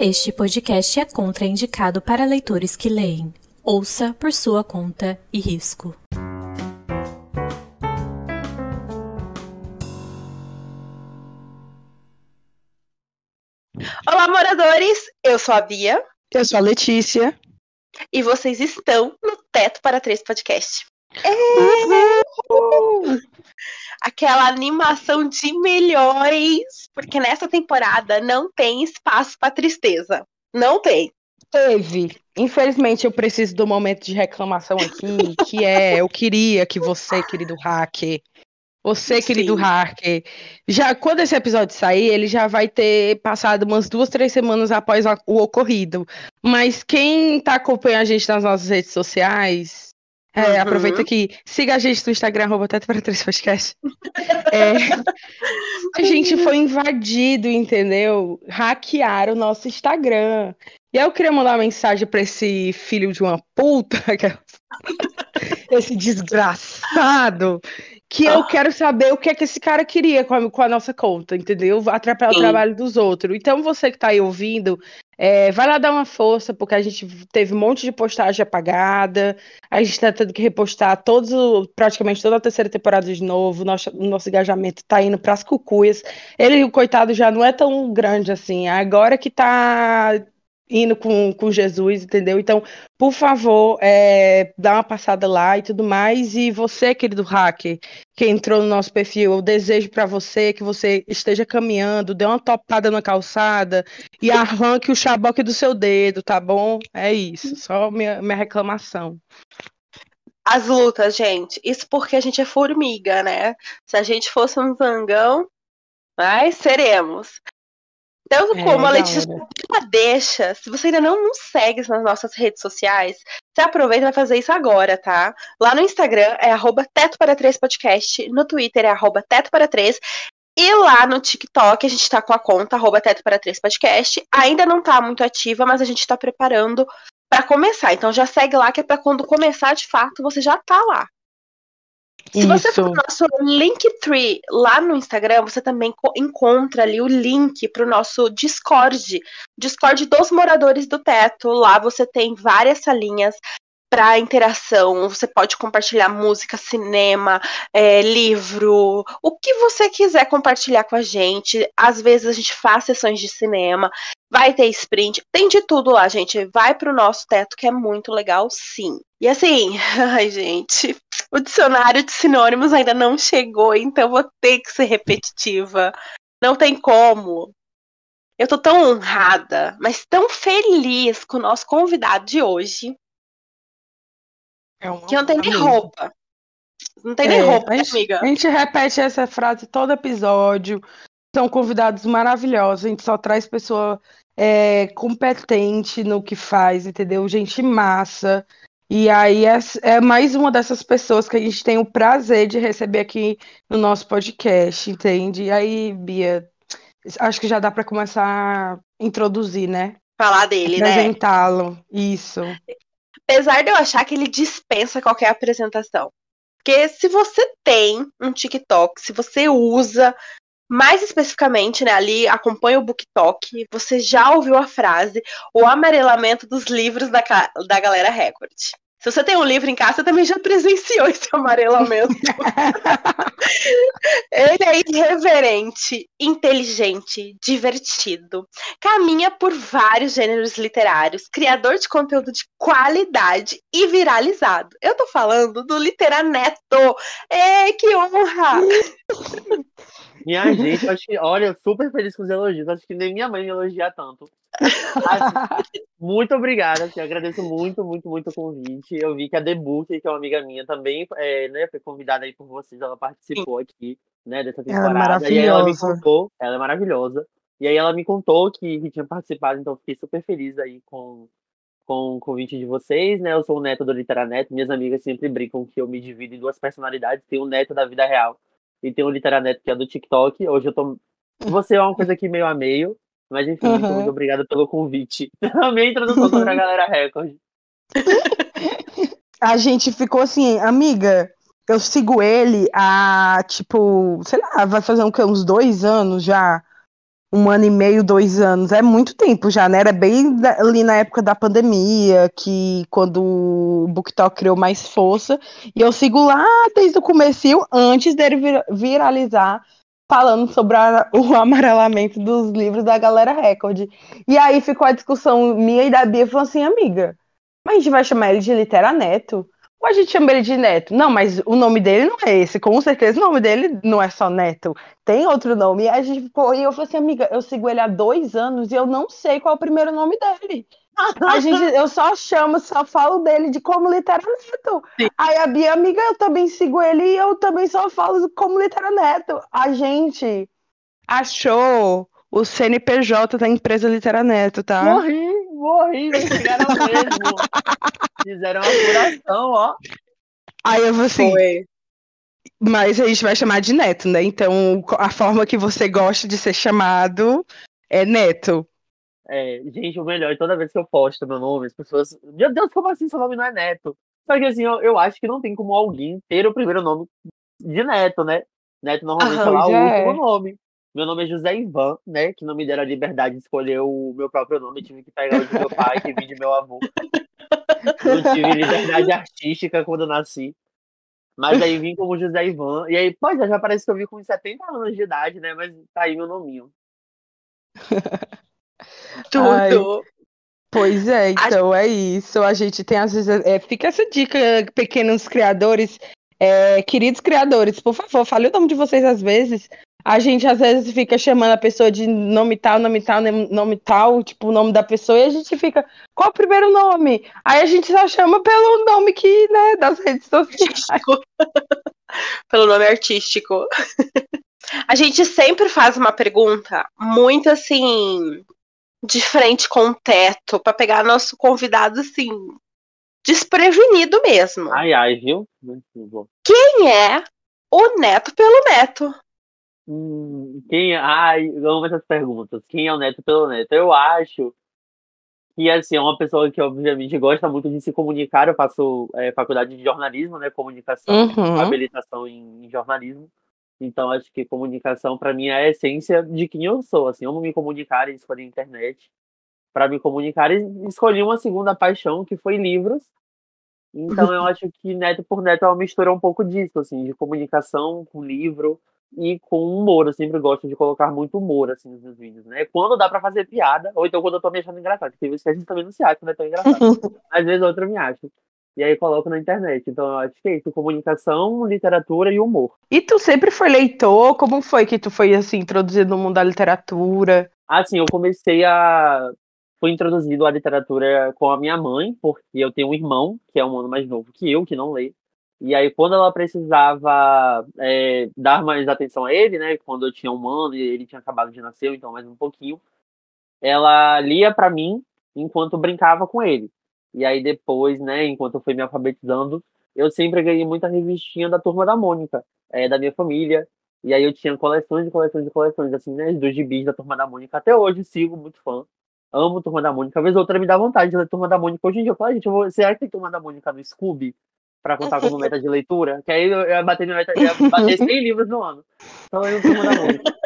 Este podcast é contraindicado para leitores que leem. Ouça por sua conta e risco. Olá, moradores! Eu sou a Bia. Eu sou a Letícia. E vocês estão no Teto para Três Podcast. Uhul! Aquela animação de milhões, porque nessa temporada não tem espaço para tristeza. Não tem. Teve. Infelizmente, eu preciso do momento de reclamação aqui, que é eu queria que você, querido hacker, você, querido Sim. hacker, já quando esse episódio sair, ele já vai ter passado umas duas, três semanas após o ocorrido. Mas quem tá acompanhando a gente nas nossas redes sociais, é, Uhum. aproveita que siga a gente no Instagram, arroba Teto para Três Podcast. É, a gente foi invadido, entendeu? Hackearam o nosso Instagram. E aí eu queria mandar uma mensagem pra esse filho de uma puta, esse desgraçado, que eu quero saber o que é que esse cara queria com a, com a nossa conta, entendeu? Atrapalhar Sim. o trabalho dos outros. Então você que tá aí ouvindo, é, vai lá dar uma força, porque a gente teve um monte de postagem apagada, a gente tá tendo que repostar todos, praticamente toda a terceira temporada de novo, nosso, o nosso engajamento tá indo pras cucuias. Ele, o coitado, já não é tão grande assim, agora que tá indo com, com Jesus, entendeu? Então, por favor, é, dá uma passada lá e tudo mais. E você, querido hacker, que entrou no nosso perfil, eu desejo pra você que você esteja caminhando, dê uma topada na calçada e arranque o chaboque do seu dedo, tá bom? É isso, só minha, minha reclamação. As lutas, gente. Isso porque a gente é formiga, né? Se a gente fosse um zangão, mas seremos. Então, É, como a Letícia deixa, se você ainda não nos segue nas nossas redes sociais, você aproveita e vai fazer isso agora, tá? Lá no Instagram é arroba Teto para Três Podcast, no Twitter é arroba Teto para Três, e lá no TikTok a gente tá com a conta arroba Teto para Três Podcast. Ainda não tá muito ativa, mas a gente tá preparando para começar. Então já segue lá, que é pra quando começar de fato, você já tá lá. Se você for Isso. no nosso Linktree lá no Instagram, você também co- encontra ali o link para o nosso Discord. Discord dos moradores do teto. Lá você tem várias salinhas para interação. Você pode compartilhar música, cinema, é, livro, o que você quiser compartilhar com a gente. Às vezes a gente faz sessões de cinema, vai ter sprint, tem de tudo lá, gente. Vai pro nosso teto que é muito legal, sim. E assim, ai gente, o dicionário de sinônimos ainda não chegou, então vou ter que ser repetitiva. Não tem como. Eu tô tão honrada, mas tão feliz com o nosso convidado de hoje, É que não tem nem amiga. roupa. Não tem nem É, roupa, a né, gente, amiga? a gente repete essa frase todo episódio. São convidados maravilhosos. A gente só traz pessoa é, competente no que faz, entendeu? Gente massa. E aí é, é mais uma dessas pessoas que a gente tem o prazer de receber aqui no nosso podcast, entende? E aí, Bia, acho que já dá para começar a introduzir, né? Falar dele, né? Apresentá-lo. Isso. Apesar de eu achar que ele dispensa qualquer apresentação. Porque se você tem um TikTok, se você usa, mais especificamente, né, ali acompanha o BookTok, você já ouviu a frase o amarelamento dos livros da, da galera Record. Se você tem um livro em casa, você também já presenciou esse amarelamento. Ele é irreverente, inteligente, divertido. Caminha por vários gêneros literários, criador de conteúdo de qualidade e viralizado. Eu tô falando do Literaneto. É, que honra! Minha gente, acho que, olha, super feliz com os elogios. Acho que nem minha mãe me elogia tanto. Assim, muito obrigada, assim, agradeço muito, muito, muito o convite. Eu vi que a Debut, que é uma amiga minha, também é, né, foi convidada aí por vocês, ela participou aqui, né, dessa Ela é temporada. e aí ela me contou, ela é maravilhosa. E aí ela me contou que, que tinha participado, então fiquei super feliz aí com, com o convite de vocês, né? Eu sou o neto do Literaneto, minhas amigas sempre brincam que eu me divido em duas personalidades, tem o neto da vida real e tem o Literaneto que é do TikTok. Hoje eu tô. Você é uma coisa aqui meio a meio, mas enfim, muito, Uhum. muito obrigado pelo convite. A minha introdução sobre a galera Record. A gente ficou assim, amiga, eu sigo ele há, tipo, sei lá, vai fazer um, uns dois anos já. Um ano e meio, dois anos. É muito tempo já, né? Era bem ali na época da pandemia, que quando o BookTok criou mais força. E eu sigo lá desde o começo, antes dele vir, viralizar, falando sobre a, o amarelamento dos livros da Galera Record. E aí ficou a discussão minha e da Bia, falou assim, amiga, mas a gente vai chamar ele de Literaneto? Ou a gente chama ele de Neto? Não, mas o nome dele não é esse. Com certeza o nome dele não é só Neto. Tem outro nome. E a gente ficou, e eu falei assim, amiga, eu sigo ele há dois anos e eu não sei qual é o primeiro nome dele. A gente, eu só chamo, só falo dele de como literaneto. Aí a Bia, amiga, eu também sigo ele e eu também só falo como literaneto. A gente achou o CNPJ da empresa Literaneto, tá? Morri, morri, chegaram mesmo. Fizeram uma apuração, ó. Aí eu vou assim. Foi. Mas a gente vai chamar de Neto, né? Então a forma que você gosta de ser chamado é Neto. É, gente, o melhor, toda vez que eu posto meu nome, as pessoas. Meu Deus, como assim seu nome não é Neto? Só que assim, eu, eu acho que não tem como alguém ter o primeiro nome de Neto, né? Neto normalmente é lá o é. último nome. Meu nome é José Ivan, né? Que não me deram a liberdade de escolher o meu próprio nome. Tive que pegar o de meu pai, que vim de meu avô. Não tive liberdade artística quando nasci. Mas aí vim como José Ivan. E aí, pois é, já parece que eu vim com 70 anos de idade, né? Mas tá aí meu nominho. Tudo. Ai, pois é, então a... é isso. A gente tem às vezes. É, fica essa dica, pequenos criadores. É, queridos criadores, por favor, fale o nome de vocês às vezes. A gente às vezes fica chamando a pessoa de nome tal, nome tal, nome tal, tipo o nome da pessoa, e a gente fica, qual o primeiro nome? Aí a gente só chama pelo nome que, né, das redes sociais. pelo nome artístico. a gente sempre faz uma pergunta muito assim de frente com o teto para pegar nosso convidado assim desprevenido mesmo. Ai, ai, viu? Quem é o neto pelo neto? Hum, quem, é? ai, amo essas perguntas. Quem é o neto pelo neto? Eu acho que assim, é uma pessoa que obviamente gosta muito de se comunicar. Eu faço é, faculdade de jornalismo, né? Comunicação, uhum. habilitação em, em jornalismo. Então, acho que comunicação, para mim, é a essência de quem eu sou. Assim, eu não me comunicar e escolhi a internet. Para me comunicar, e escolhi uma segunda paixão, que foi livros. Então, eu acho que Neto por Neto é uma mistura um pouco disso, assim, de comunicação com livro e com humor. Eu sempre gosto de colocar muito humor, assim, nos meus vídeos, né? Quando dá para fazer piada, ou então quando eu tô me achando engraçado. Porque às vezes a gente também não se acha, né? Tão engraçado. Às vezes outra me acha e aí coloco na internet. Então, eu acho que é isso, comunicação, literatura e humor. E tu sempre foi leitor? Como foi que tu foi, assim, introduzido no mundo da literatura? Assim, eu comecei a... Fui introduzido à literatura com a minha mãe, porque eu tenho um irmão, que é um ano mais novo que eu, que não lê. E aí, quando ela precisava é, dar mais atenção a ele, né? Quando eu tinha um ano e ele tinha acabado de nascer, então mais um pouquinho, ela lia para mim enquanto brincava com ele. E aí depois, né, enquanto eu fui me alfabetizando, eu sempre ganhei muita revistinha da Turma da Mônica, é, da minha família. E aí eu tinha coleções e coleções e coleções, assim, né, dos gibis da Turma da Mônica. Até hoje sigo muito fã. Amo Turma da Mônica. Às vezes outra me dá vontade de ler Turma da Mônica. Hoje em dia eu falo, gente, eu vou... será que tem Turma da Mônica no Scooby? Pra contar como meta de leitura? Que aí eu ia bater, meta, ia bater 100 livros no ano. Então eu Turma da Mônica.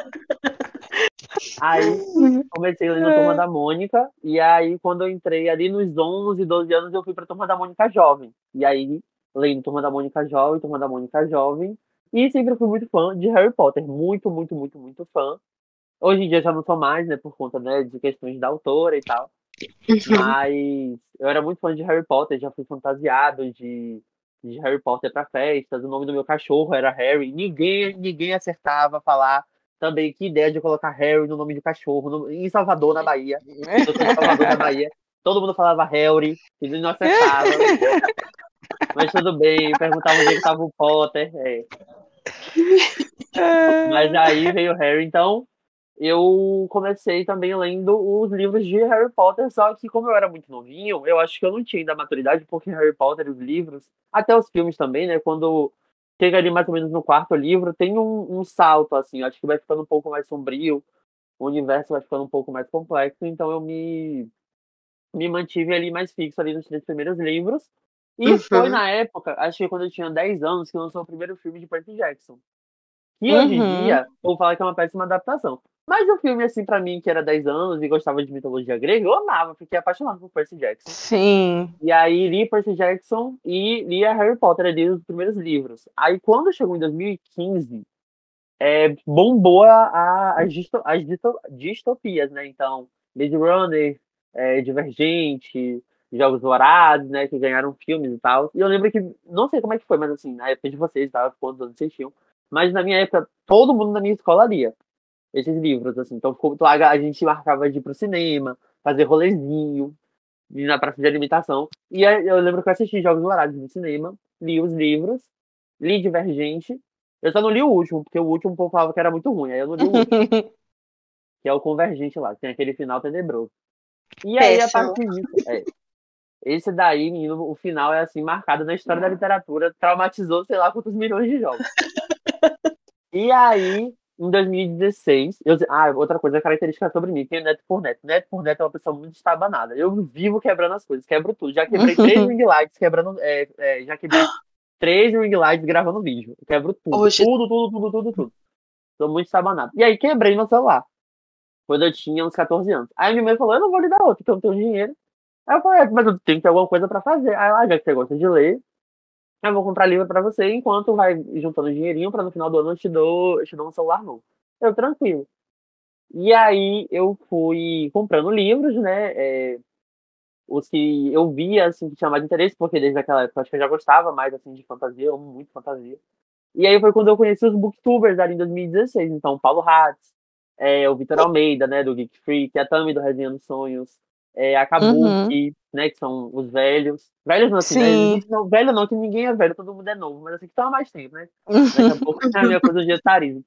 Aí comecei lendo a Turma é. da Mônica, e aí quando eu entrei ali nos 11, 12 anos, eu fui pra Turma da Mônica Jovem. E aí, lendo Turma da Mônica Jovem, Turma da Mônica Jovem, e sempre fui muito fã de Harry Potter, muito, muito, muito, muito fã. Hoje em dia já não sou mais, né, por conta né, de questões da autora e tal. Uhum. Mas eu era muito fã de Harry Potter, já fui fantasiado de, de Harry Potter para festas. O nome do meu cachorro era Harry. Ninguém, ninguém acertava falar também que ideia de colocar Harry no nome de cachorro no, em Salvador, na Bahia. Salvador, na Bahia. Todo mundo falava Harry, e não acertava. Mas tudo bem, perguntava onde estava o Potter. É. Mas aí veio Harry, então eu comecei também lendo os livros de Harry Potter, só que como eu era muito novinho, eu acho que eu não tinha ainda maturidade, porque Harry Potter, os livros, até os filmes também, né? Quando chega ali mais ou menos no quarto livro, tem um, um salto, assim, acho que vai ficando um pouco mais sombrio, o universo vai ficando um pouco mais complexo, então eu me, me mantive ali mais fixo ali nos três primeiros livros. E uhum. foi na época, acho que quando eu tinha 10 anos, que lançou o primeiro filme de Percy Jackson. E uhum. hoje em uhum. dia, vou falar que é uma péssima adaptação. Mas o filme, assim, pra mim, que era 10 anos e gostava de mitologia grega, eu amava, fiquei apaixonado por Percy Jackson. Sim. E aí li Percy Jackson e li a Harry Potter, ali os primeiros livros. Aí quando chegou em 2015, é, bombou a, as, disto, as disto, distopias, né? Então, Blade Runner, é, Divergente, Jogos Dourados, né? Que ganharam filmes e tal. E eu lembro que, não sei como é que foi, mas assim, na época de vocês, tava quantos anos vocês tinham. Mas na minha época, todo mundo na minha escola lia esses livros, assim. Então, a gente marcava de ir pro cinema, fazer rolezinho, ir na praça de alimentação. E eu lembro que eu assisti Jogos Dourados no cinema, li os livros, li Divergente. Eu só não li o último, porque o último o povo falava que era muito ruim. Aí eu não li o último. que é o Convergente lá, que tem aquele final tenebroso. E aí, a partir disso. É, esse daí, menino, o final é assim, marcado na história da literatura, traumatizou, sei lá, quantos milhões de jogos. e aí, em 2016, eu, ah, outra coisa característica sobre mim, que é neto por neto. Neto por neto é uma pessoa muito estabanada. Eu vivo quebrando as coisas, quebro tudo. Já quebrei três ring lights, quebrando. É, é, já quebrei três ring lights gravando vídeo. Eu quebro tudo. Hoje... Tudo, tudo, tudo, tudo, tudo. Sou muito estabanado. E aí quebrei meu celular. Quando eu tinha uns 14 anos. Aí minha mãe falou: eu não vou lhe dar outro, porque eu não tenho dinheiro. Aí eu falei, é, mas eu tenho que ter alguma coisa pra fazer. Aí ela, já que você gosta de ler, eu vou comprar livro para você enquanto vai juntando dinheirinho para no final do ano eu te dou, eu te dou um celular novo. Eu, tranquilo. E aí eu fui comprando livros, né? É, os que eu via, assim, que tinha mais interesse, porque desde aquela época acho que eu já gostava mais, assim, de fantasia, eu amo muito fantasia. E aí foi quando eu conheci os booktubers ali em 2016. Então, Paulo Hatz, é, o Vitor Almeida, né, do Geek Freak, a Tami do Resenhando Sonhos, é, a Kabuki, uhum. né, que são os velhos. Velhos não, assim, né, não, velho não, que ninguém é velho, todo mundo é novo, mas assim, que estão há mais tempo, né? Daqui a pouco é a minha coisa de etarismo.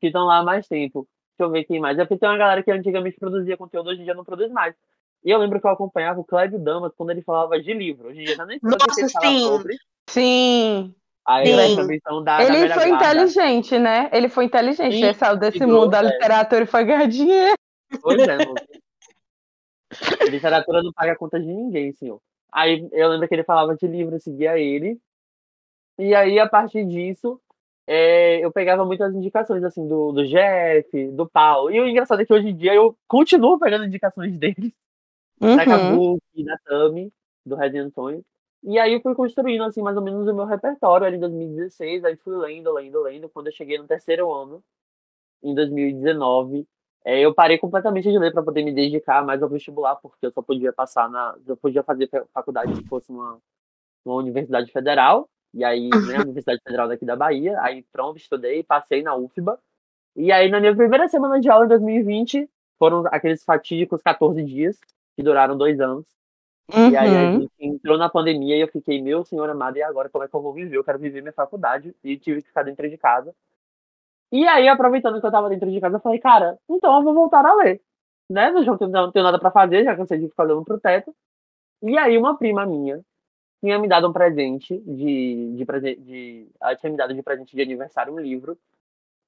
Que estão lá há mais tempo. Deixa eu ver quem mais. É porque tem uma galera que antigamente produzia conteúdo, hoje em dia não produz mais. E eu lembro que eu acompanhava o Cléber Damas quando ele falava de livro. Hoje em dia já nem Nossa, que ele sim. sobre. Sim. Aí sim. da, ele da foi guarda. inteligente, né? Ele foi inteligente. Sim, saiu desse mundo da é. literatura e foi ganhar dinheiro. Pois é, Literatura não paga conta de ninguém, senhor. Aí eu lembro que ele falava de livro, eu seguia ele. E aí, a partir disso, é, eu pegava muitas indicações, assim, do, do Jeff, do Paulo. E o engraçado é que hoje em dia eu continuo pegando indicações deles. Uhum. Da Kabuki, da Tami, do Red Antônio. E aí eu fui construindo, assim, mais ou menos o meu repertório ali em 2016. Aí fui lendo, lendo, lendo. Quando eu cheguei no terceiro ano, em 2019, é, eu parei completamente de ler para poder me dedicar mais ao vestibular, porque eu só podia passar na. Eu podia fazer faculdade se fosse uma, uma universidade federal, e aí, né, a Universidade Federal daqui da Bahia. Aí, pronto, estudei, passei na UFBA. E aí, na minha primeira semana de aula em 2020, foram aqueles fatídicos 14 dias, que duraram dois anos. Uhum. E aí, a uhum. gente entrou na pandemia e eu fiquei, meu senhor amado, e agora como é que eu vou viver? Eu quero viver minha faculdade. E tive que ficar dentro de casa. E aí, aproveitando que eu tava dentro de casa, eu falei, cara, então eu vou voltar a ler. Né? Eu já não tenho, não tenho nada para fazer, já cansei de ficar olhando pro teto. E aí, uma prima minha tinha me dado um presente de, de, de ela tinha me dado de presente de aniversário um livro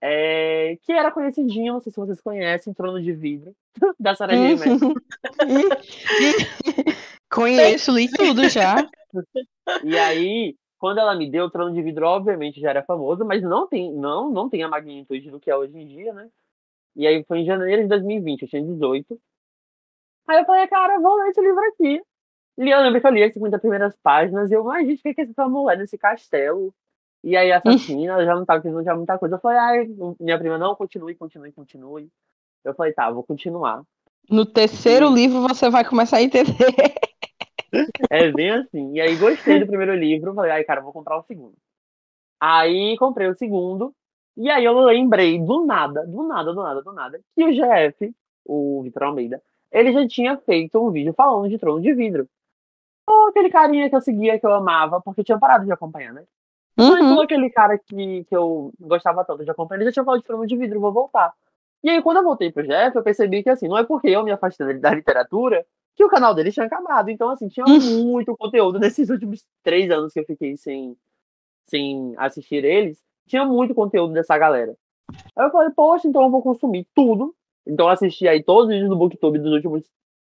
é, que era conhecidinho, não sei se vocês conhecem, Trono de Vidro, da Sarah J. Conheço, li tudo já. E aí, quando ela me deu o trono de vidro, obviamente já era famoso, mas não tem, não, não tem a magnitude do que é hoje em dia, né? E aí foi em janeiro de 2020, eu tinha 18. Aí eu falei, cara, vou ler esse livro aqui. E eu lembro que eu li as 50 primeiras páginas e eu, mas gente, o que é essa mulher nesse castelo? E aí a assassina já não tava querendo já muita coisa. Eu falei, ai, minha prima, não, continue, continue, continue. Eu falei, tá, vou continuar. No terceiro e... livro você vai começar a entender. É bem assim. E aí gostei do primeiro livro, falei, ai, cara, vou comprar o segundo. Aí comprei o segundo, e aí eu lembrei do nada, do nada, do nada, do nada, que o GF, o Vitor Almeida, ele já tinha feito um vídeo falando de trono de vidro. Oh, aquele carinha que eu seguia, que eu amava, porque eu tinha parado de acompanhar, né? Uhum. Mas aquele cara que, que eu gostava tanto de acompanhar, ele já tinha falado de trono de vidro, vou voltar. E aí, quando eu voltei pro Jeff, eu percebi que, assim, não é porque eu me afastei da literatura que o canal dele tinha acabado. Então, assim, tinha hum. muito conteúdo nesses últimos três anos que eu fiquei sem, sem assistir eles. Tinha muito conteúdo dessa galera. Aí eu falei, poxa, então eu vou consumir tudo. Então eu assisti aí todos os vídeos do Booktube dos últimos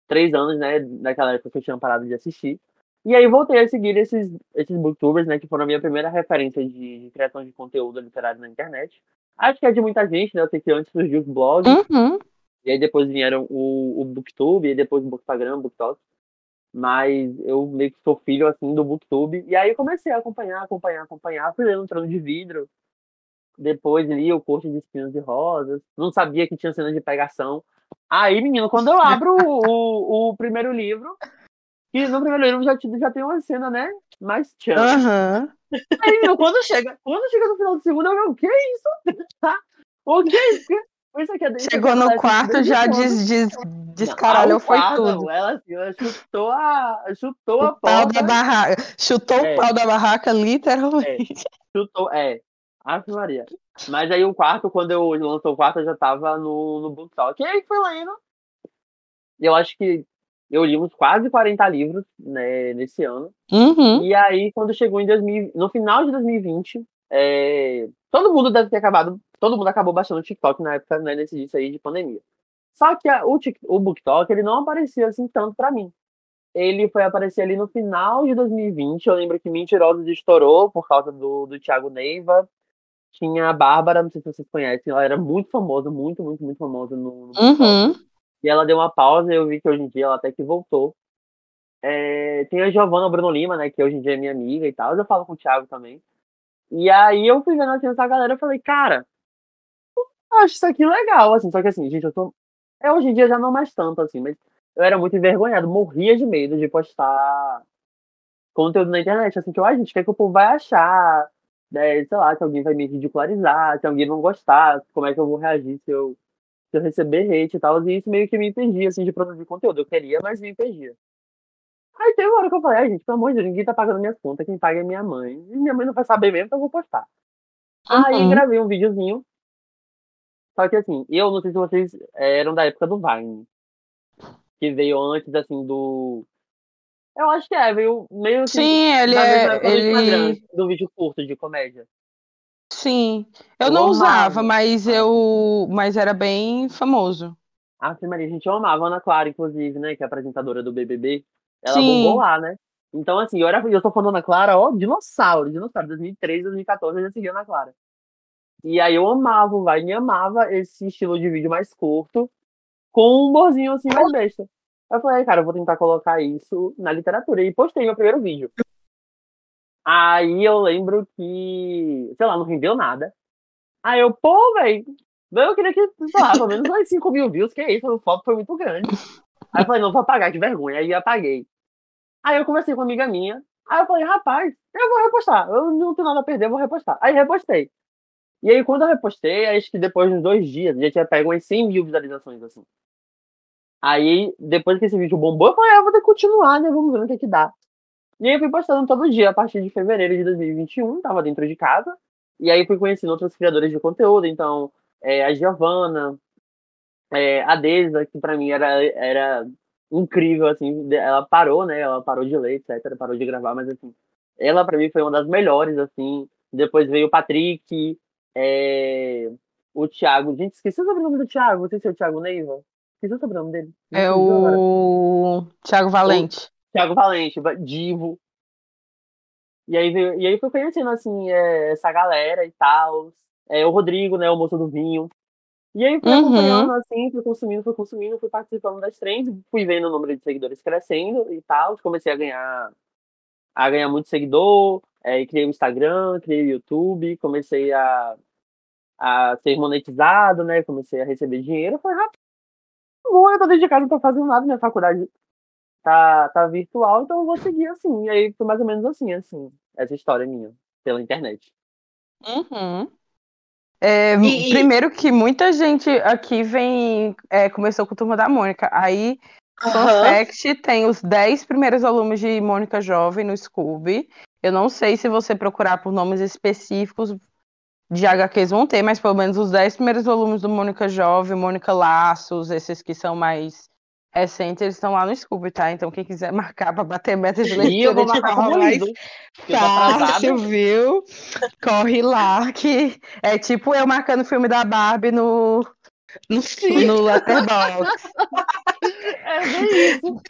três anos, né? Daquela época que eu tinha parado de assistir. E aí voltei a seguir esses, esses booktubers, né? Que foram a minha primeira referência de, de criação de conteúdo literário na internet. Acho que é de muita gente, né? Eu sei que antes surgiu os blogs, Uhum. E aí depois vieram o, o Booktube, e depois o Bookstagram, o Booktalk. Mas eu meio que sou filho, assim, do Booktube. E aí eu comecei a acompanhar, acompanhar, acompanhar. Fui lendo um trono de vidro. Depois li o Corte de Espinhos e Rosas. Não sabia que tinha cena de pegação. Aí, menino, quando eu abro o, o, o primeiro livro, e no primeiro livro já, já tem uma cena, né? Mais tchan. Aham. Aí, menino, quando chega, quando chega no final do segundo, eu digo, o que é isso? o que é isso? Isso é- isso aqui Chegou no quarto, já quando? des, des, Não, descaralhou, ao foi quarto, tudo. Ela, assim, ela chutou a, chutou a O pau porta. da barraca. Chutou É. o pau da barraca, literalmente. Chutou, é. Ave Maria. Mas aí o quarto, quando eu lançou o quarto, eu já tava no, no Book Talk. E aí foi lendo. Eu acho que eu li uns quase 40 livros né, nesse ano. Uhum. E aí, quando chegou em 2000, no final de 2020, é, todo mundo deve ter acabado, todo mundo acabou baixando o TikTok na época, né, nesse disso aí de pandemia. Só que a- o, o BookTok, ele não aparecia assim tanto pra mim. Ele foi aparecer ali no final de 2020. Eu lembro que Mentirosos estourou por causa do, do Thiago Neiva. Tinha a Bárbara, não sei se vocês conhecem, ela era muito famosa, muito, muito, muito famosa no, no. Uhum. E ela deu uma pausa e eu vi que hoje em dia ela até que voltou. É, tem a Giovanna Bruno Lima, né? Que hoje em dia é minha amiga e tal. Eu falo com o Thiago também. E aí eu fui vendo assim, essa galera e falei, cara, acho isso aqui legal, assim. Só que assim, gente, eu tô. É, hoje em dia já não mais tanto, assim, mas eu era muito envergonhado, morria de medo de postar conteúdo na internet, assim, que eu, gente, o que, é que o povo vai achar? Né, sei lá, que alguém vai me ridicularizar, que alguém não gostar, como é que eu vou reagir se eu se eu receber hate e tal, e isso meio que me impedia, assim, de produzir conteúdo. Eu queria, mas me impedia. Aí teve uma hora que eu falei, ai, gente, pelo amor de Deus, ninguém tá pagando minhas contas, quem paga é minha mãe. E minha mãe não vai saber mesmo, então eu vou postar. Aí Uhum. gravei um videozinho. Só que assim, eu não sei se vocês eh, eram da época do Vine. Que veio antes, assim, do. Eu acho que é, veio meio que Sim, ele é. Ele... do vídeo curto de comédia. Sim. Eu Eu não amava. usava, mas eu. Mas era bem famoso. A Maria, a gente amava a Ana Clara, inclusive, né? Que é apresentadora do BBB. Ela Sim. bombou lá, né? Então, assim, eu, era, eu tô falando Ana Clara, ó, dinossauro, dinossauro. 2013, 2014 eu já seguia Ana Clara. E aí eu amava o Vine, amava esse estilo de vídeo mais curto, com um humorzinho assim mais besta. Eu falei, "Ai, cara, eu vou tentar colocar isso na literatura. E postei meu primeiro vídeo. Aí eu lembro que, sei lá, não rendeu nada. Aí eu, pô, velho, eu queria que, sei lá, pelo menos mais 5 mil views, que é isso, o foto foi muito grande. Aí eu falei, não, vou apagar, que vergonha. Aí eu apaguei. Aí eu conversei com uma amiga minha. Aí eu falei, rapaz, eu vou repostar. Eu não tenho nada a perder, eu vou repostar. Aí repostei. E aí, quando eu repostei, acho que depois de uns dois dias, já tinha pego umas 100 mil visualizações, assim. Aí, depois que esse vídeo bombou, eu falei, ah, vou ter que continuar, né? Vamos ver o que que dá. E aí eu fui postando todo dia, a partir de fevereiro de 2021, tava dentro de casa. E aí fui conhecendo outros criadores de conteúdo, então, é, a Giovana, é, a Deza, que pra mim era, era incrível, assim, ela parou, né? Ela parou de ler, etc, parou de gravar, mas assim, ela pra mim foi uma das melhores, assim. Depois veio o Patrick, é, o Thiago. Gente, esqueci o sobrenome do Thiago, não sei se é o Thiago Neiva. Esqueci o sobrenome dele. É o Thiago Valente. Thiago Valente, va- Divo. E aí, veio, e aí fui conhecendo, assim, é, essa galera e tal. É, o Rodrigo, né, o moço do vinho. E aí fui Uhum. acompanhando, assim, fui consumindo, fui consumindo, fui participando das trends, fui vendo o número de seguidores crescendo e tal. Comecei a ganhar, a ganhar muito seguidor, é, criei o Instagram, criei o YouTube, comecei a, a ser monetizado, né, comecei a receber dinheiro. Foi rápido. Bom, eu tô dentro de casa, não tô fazendo nada, minha faculdade tá, tá virtual, então eu vou seguir assim. E aí foi mais ou menos assim, assim, essa história minha, pela internet. Uhum. É, E- Primeiro que muita gente aqui vem. é, começou com a turma da Mônica. Aí, Fun Aham. fact, tem os 10 primeiros volumes de Mônica Jovem no Scooby. Eu não sei se você procurar por nomes específicos de HQs vão ter, mas pelo menos os 10 primeiros volumes do Mônica Jovem, Mônica Laços, esses que são mais recentes, eles estão lá no Scooby, tá? Então quem quiser marcar pra bater meta de E eu leitura vou marcar tô atrasado. Fácil, viu? Corre lá, que é tipo eu marcando o filme da Barbie no, no, no Letterboxd. É bem isso.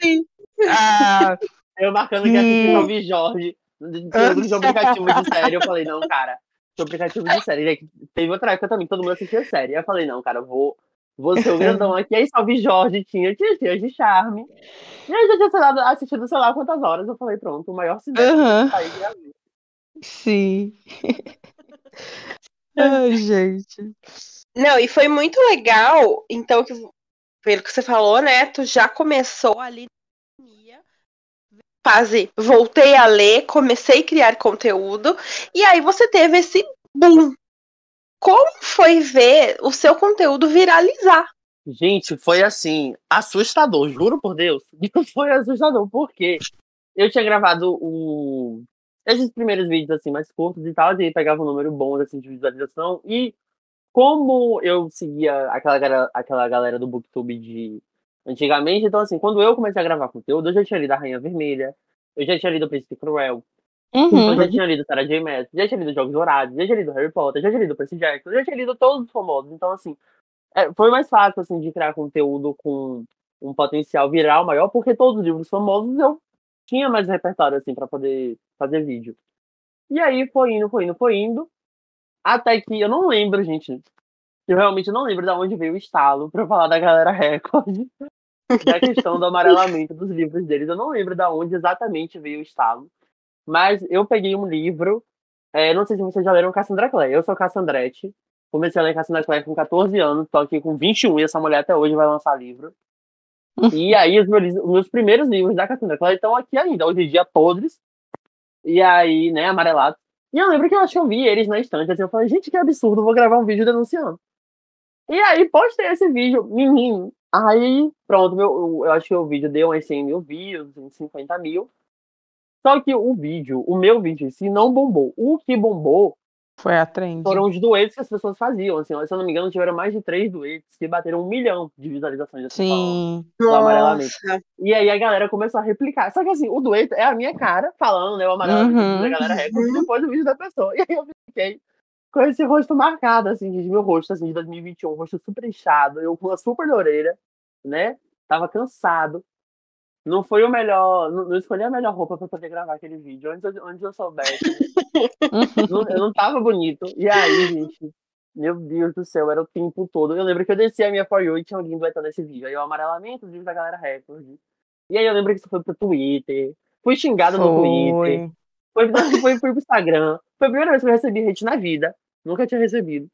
Ah, Eu marcando que assisti Salve Jorge. Todo de aplicativo de série, eu falei, não, cara, Tinha aplicativo de série. Aí, teve outra época também todo mundo assistia série. Aí eu falei, não, cara, eu vou, vou ser o grandão aqui. Aí Salve Jorge tinha, tinha dias de charme. E aí já tinha sei lá, assistido sei lá quantas horas. Eu falei, pronto, o maior cinema Aham. tá aí gravando. Sim. Ai, gente. Não, e foi muito legal, então, que, pelo que você falou, né? Tu já começou ali fase, voltei a ler, comecei a criar conteúdo, e aí você teve esse boom. Como foi ver o seu conteúdo viralizar? Gente, foi assim, assustador, juro por Deus. Foi assustador, porque eu tinha gravado o... esses primeiros vídeos assim, mais curtos e tal, e aí pegava um número bom assim, de visualização. E como eu seguia aquela, aquela galera do Booktube de antigamente, então assim, quando eu comecei a gravar conteúdo, eu já tinha lido A Rainha Vermelha, eu já tinha lido O Príncipe Cruel, eu Uhum. já tinha lido Sarah J. Maas, já tinha lido Jogos Dourados, já tinha lido Harry Potter, já tinha lido Percy Jackson, já tinha lido todos os famosos. Então, assim, é, foi mais fácil, assim, de criar conteúdo com um potencial viral maior, porque todos os livros famosos eu tinha mais repertório, assim, pra poder fazer vídeo. E aí foi indo, foi indo, foi indo, até que eu não lembro, gente, eu realmente não lembro de onde veio o estalo pra falar da galera Record, da questão do amarelamento dos livros deles. Eu não lembro de onde exatamente veio o estalo. Mas eu peguei um livro. é, não sei se vocês já leram Cassandra Clare. Eu sou Cassandrete. Comecei a ler Cassandra Clare com 14 anos. Tô aqui com 21 e essa mulher até hoje vai lançar livro. E aí, os meus, os meus primeiros livros da Cassandra Clare estão aqui ainda. Hoje em dia, podres. E aí, né, amarelados. E eu lembro que eu acho que eu vi eles na estante. Assim, eu falei, gente, que absurdo, vou gravar um vídeo denunciando. E aí, postei esse vídeo, menino. Aí, pronto, meu, eu, eu acho que o vídeo deu uns 100 mil views, uns 50 mil. Só que o vídeo, o meu vídeo em si, não bombou. O que bombou Foi a trend. foram os duetos que as pessoas faziam. Assim, se eu não me engano, tiveram mais de três duetos que bateram um milhão de visualizações. Assim. Sim. Do amarelamento. Nossa. E aí a galera começou a replicar. Só que assim, o dueto é a minha cara falando, né? O amarelamento Uhum. da galera recorde, e depois o vídeo da pessoa. E aí eu fiquei com esse rosto marcado, assim, de meu rosto, assim, de 2021, um rosto super inchado, eu com uma super orelha, né? Tava cansado. Não foi o melhor. Não, não escolhi a melhor roupa pra poder gravar aquele vídeo. Antes, eu- antes eu soubesse. não, eu não tava bonito. E aí, gente, meu Deus do céu, era o tempo todo. Eu lembro que eu desci a minha For You e tinha alguém duetando esse vídeo. Aí o amarelamento, os vídeos da galera recorde. E aí eu lembro que isso foi pro Twitter. Fui xingado no Twitter. Foi. Foi, foi, pro Instagram. Foi a primeira vez que eu recebi hate na vida. Nunca tinha recebido.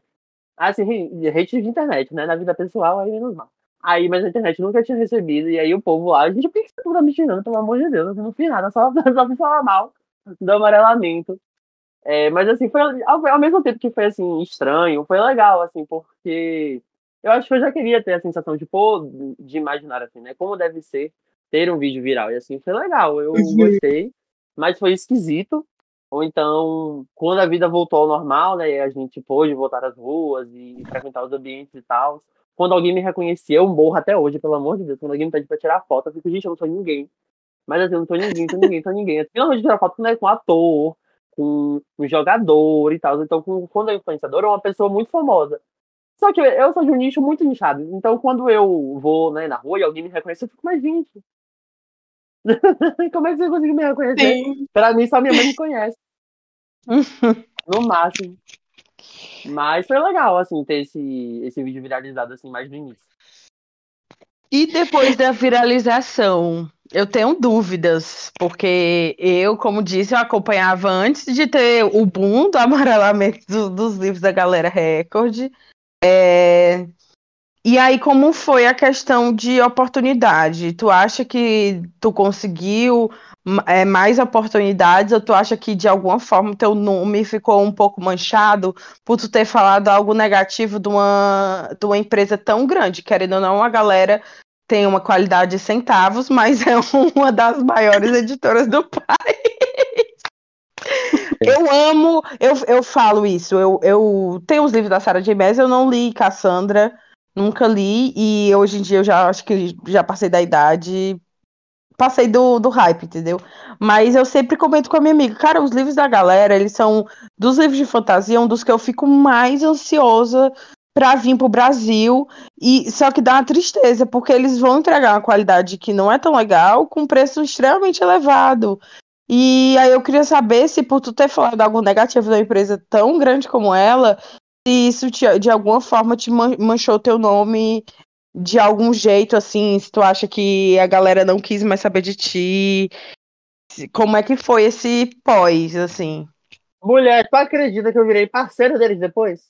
Assim, hate de internet, né? Na vida pessoal, aí menos mal. Aí, mas na internet nunca tinha recebido. E aí o povo lá, gente, por que você tá me xingando? Pelo amor de Deus, eu não fiz nada, só, só fui falar mal do amarelamento. É, mas assim, foi ao, ao mesmo tempo que foi assim, estranho, foi legal, assim, porque eu acho que eu já queria ter a sensação de, pô, de imaginar assim, né? Como deve ser ter um vídeo viral. E assim, foi legal, eu Uhum. gostei, mas foi esquisito. Ou então, quando a vida voltou ao normal, né? A gente pôde voltar às ruas e frequentar os ambientes e tal. Quando alguém me reconhecia, eu morro até hoje, pelo amor de Deus. Quando alguém me pede pra tirar foto, eu fico, gente, eu não sou ninguém. Mas assim, eu não sou ninguém, sou ninguém, sou ninguém. De tirar foto né, com um ator, com um jogador e tal. Então, com, quando é influenciador, é uma pessoa muito famosa. Só que eu sou de um nicho muito nichado. Então, quando eu vou né, na rua e alguém me reconhece, eu fico, mas gente. Como é que você conseguiu me reconhecer? Sim. Pra mim, só minha mãe me conhece. No máximo. Mas foi legal, assim, ter esse, esse vídeo viralizado, assim, mais no início. E depois da viralização, eu tenho dúvidas, porque eu, como disse, eu acompanhava antes de ter o boom do amarelamento do- dos livros da Galera Record. É, E aí, como foi a questão de oportunidade? Tu acha que tu conseguiu é, mais oportunidades ou tu acha que de alguma forma teu nome ficou um pouco manchado por tu ter falado algo negativo de uma, de uma empresa tão grande? Querendo ou não, a galera tem uma qualidade de centavos, mas é uma das maiores editoras do país. Eu amo, eu, eu falo isso. Eu, eu tenho os livros da Sarah J. Maas, eu não li Cassandra, nunca li, e hoje em dia eu já acho que já passei da idade, passei do, do hype, entendeu? Mas eu sempre comento com a minha amiga, cara, os livros da galera, eles são dos livros de fantasia, um dos que eu fico mais ansiosa pra vir pro Brasil, e só que dá uma tristeza, porque eles vão entregar uma qualidade que não é tão legal, com preço extremamente elevado. E aí eu queria saber se por tu ter falado algo negativo da empresa tão grande como ela, se isso te, de alguma forma te manchou teu nome de algum jeito, assim, se tu acha que a galera não quis mais saber de ti. Como é que foi esse pós, assim? Mulher, tu acredita que eu virei parceiro deles depois?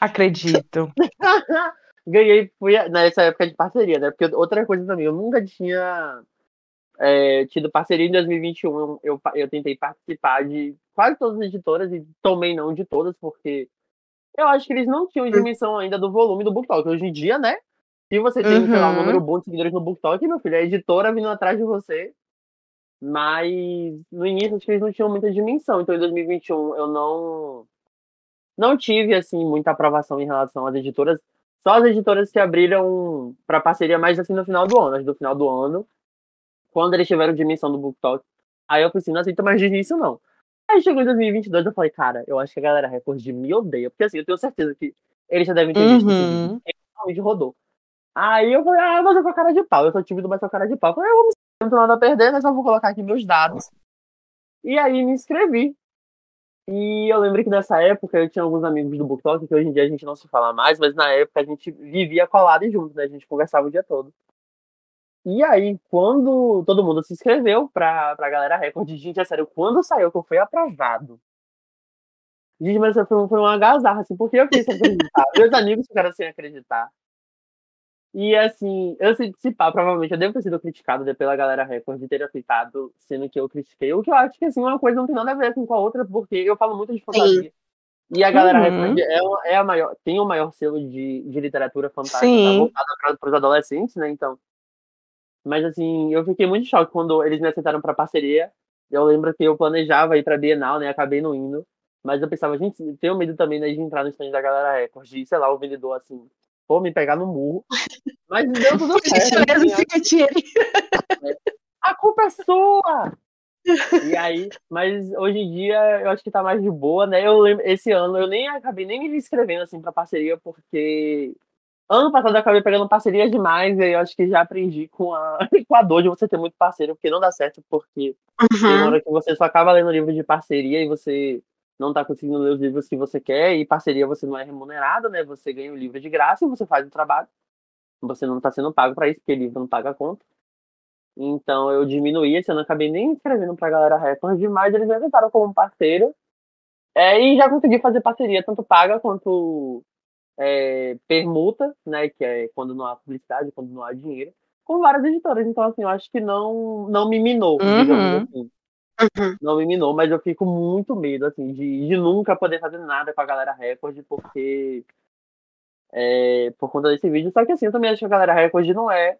Acredito. Ganhei, fui nessa época de parceria, né? Porque outra coisa também, eu nunca tinha é, tido parceria em 2021. Eu, eu tentei participar de quase todas as editoras e tomei não de todas, porque eu acho que eles não tinham dimensão ainda do volume do BookTok. Hoje em dia, né? Se você tem, uhum. sei lá, um número bom de seguidores no BookTok, meu filho, a editora vindo atrás de você. Mas no início, acho que eles não tinham muita dimensão. Então, em 2021, eu não não tive assim muita aprovação em relação às editoras. Só as editoras que abriram para parceria mais assim no final do ano, no final do ano, quando eles tiveram dimensão do BookTok. Aí eu pensei, não aceito mais disso não. Aí chegou em 2022, eu falei, cara, eu acho que a galera Record me odeia, porque assim, eu tenho certeza que eles já devem ter visto uhum. esse vídeo, rodou. Aí eu falei, ah, mas eu com cara de pau, eu sou tímido, mas com cara de pau. Eu falei, eu vou me não tenho nada a perder, né? Só vou colocar aqui meus dados. E aí me inscrevi. E eu lembro que nessa época eu tinha alguns amigos do BookTok, que hoje em dia a gente não se fala mais, mas na época a gente vivia colado e junto, né? A gente conversava o dia todo. E aí, quando todo mundo se inscreveu pra, pra galera Record, gente, é sério, quando saiu que eu fui aprovado. Gente, mas foi, foi uma agasalho, assim, porque eu sem acreditar. Meus amigos ficaram sem acreditar. E assim, eu sei se pá, provavelmente eu devo ter sido criticado pela galera Record de ter aceitado, sendo que eu critiquei. O que eu acho que assim, uma coisa não tem nada a ver assim, com a outra, porque eu falo muito de fantasia. Sim. E a galera uhum. Record é, é, a maior, tem o maior selo de, de literatura fantástica tá voltada para os adolescentes, né? Então. Mas assim, eu fiquei muito choque quando eles me aceitaram para parceria. Eu lembro que eu planejava ir para Bienal, né? Acabei não indo. Mas eu pensava, gente, tenho medo também né, de entrar no stand da galera Record, de, sei lá, o vendedor assim, pô, me pegar no murro. Mas deu tudo certo. Assim, a culpa é sua! E aí, mas hoje em dia eu acho que tá mais de boa, né? Eu lembro, esse ano eu nem acabei nem me inscrevendo assim pra parceria, porque ano passado eu acabei pegando parcerias demais, e aí eu acho que já aprendi com a, com a dor de você ter muito parceiro, porque não dá certo, porque uhum. tem hora que você só acaba lendo livro de parceria e você não está conseguindo ler os livros que você quer, e parceria você não é remunerado, né? Você ganha o livro de graça e você faz o trabalho. Você não está sendo pago para isso, porque livro não paga a conta. Então eu diminuí, esse ano acabei nem escrevendo para a galera Record, mas eles me ajudaram como parceiro. É, e já consegui fazer parceria, tanto paga quanto é, permuta, né? Que é quando não há publicidade, quando não há dinheiro, com várias editoras. Então, assim, eu acho que não, não me minou, uhum. digamos assim. Uhum. Não me minou, mas eu fico muito medo, assim, de, de nunca poder fazer nada com a galera Record, porque. É, por conta desse vídeo. Só que assim, eu também acho que a galera Record não é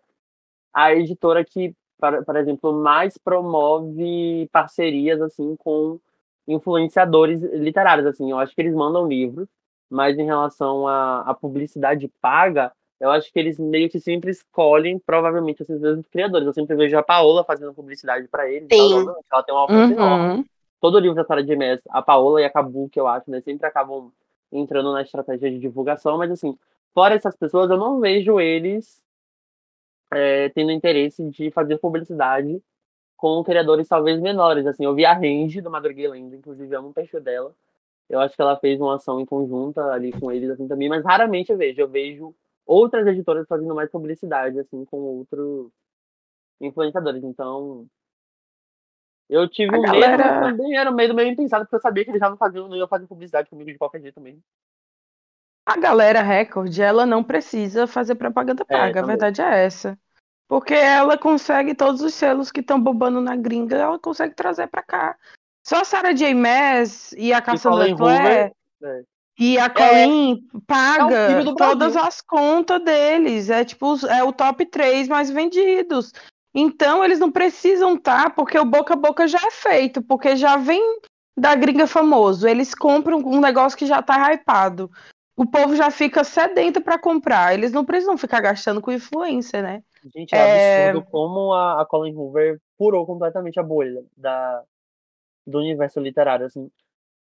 a editora que, por, por exemplo, mais promove parcerias, assim, com influenciadores literários, assim. Eu acho que eles mandam livros, mas em relação à, à publicidade paga, eu acho que eles meio que sempre escolhem, provavelmente, esses mesmos criadores. Eu sempre vejo a Paola fazendo publicidade para eles. Ela, ela tem um alcance uhum. enorme. Todo livro da Sara de Mess, a Paola e a Cabu, que eu acho, né, sempre acabam entrando na estratégia de divulgação, mas assim, fora essas pessoas, eu não vejo eles é, tendo interesse de fazer publicidade com criadores talvez menores. Assim, eu vi a Range do Madruguela ainda, inclusive amo um peixe dela. Eu acho que ela fez uma ação em conjunta ali com eles assim também, mas raramente eu vejo. Eu vejo outras editoras fazendo mais publicidade, assim, com outros influenciadores. Então, eu tive a um galera... medo, mas também era um medo meio impensado, porque eu sabia que eles estavam fazendo, não iam fazer publicidade comigo de qualquer jeito também. A galera Record, ela não precisa fazer propaganda é, paga, é, a verdade é essa. Porque ela consegue todos os selos que estão bobando na gringa, ela consegue trazer para cá. Só a Sarah J. Maas e a Cassandra Clare é. E a Colin é, paga é todas as contas deles. É tipo, é o top 3 mais vendidos. Então eles não precisam estar, tá, porque o boca a boca já é feito, porque já vem da gringa famoso. Eles compram um negócio que já tá hypado. O povo já fica sedento para comprar. Eles não precisam ficar gastando com influência, né? Gente, é, é... absurdo como a, a Colin Hoover furou completamente a bolha da, do universo literário. Assim.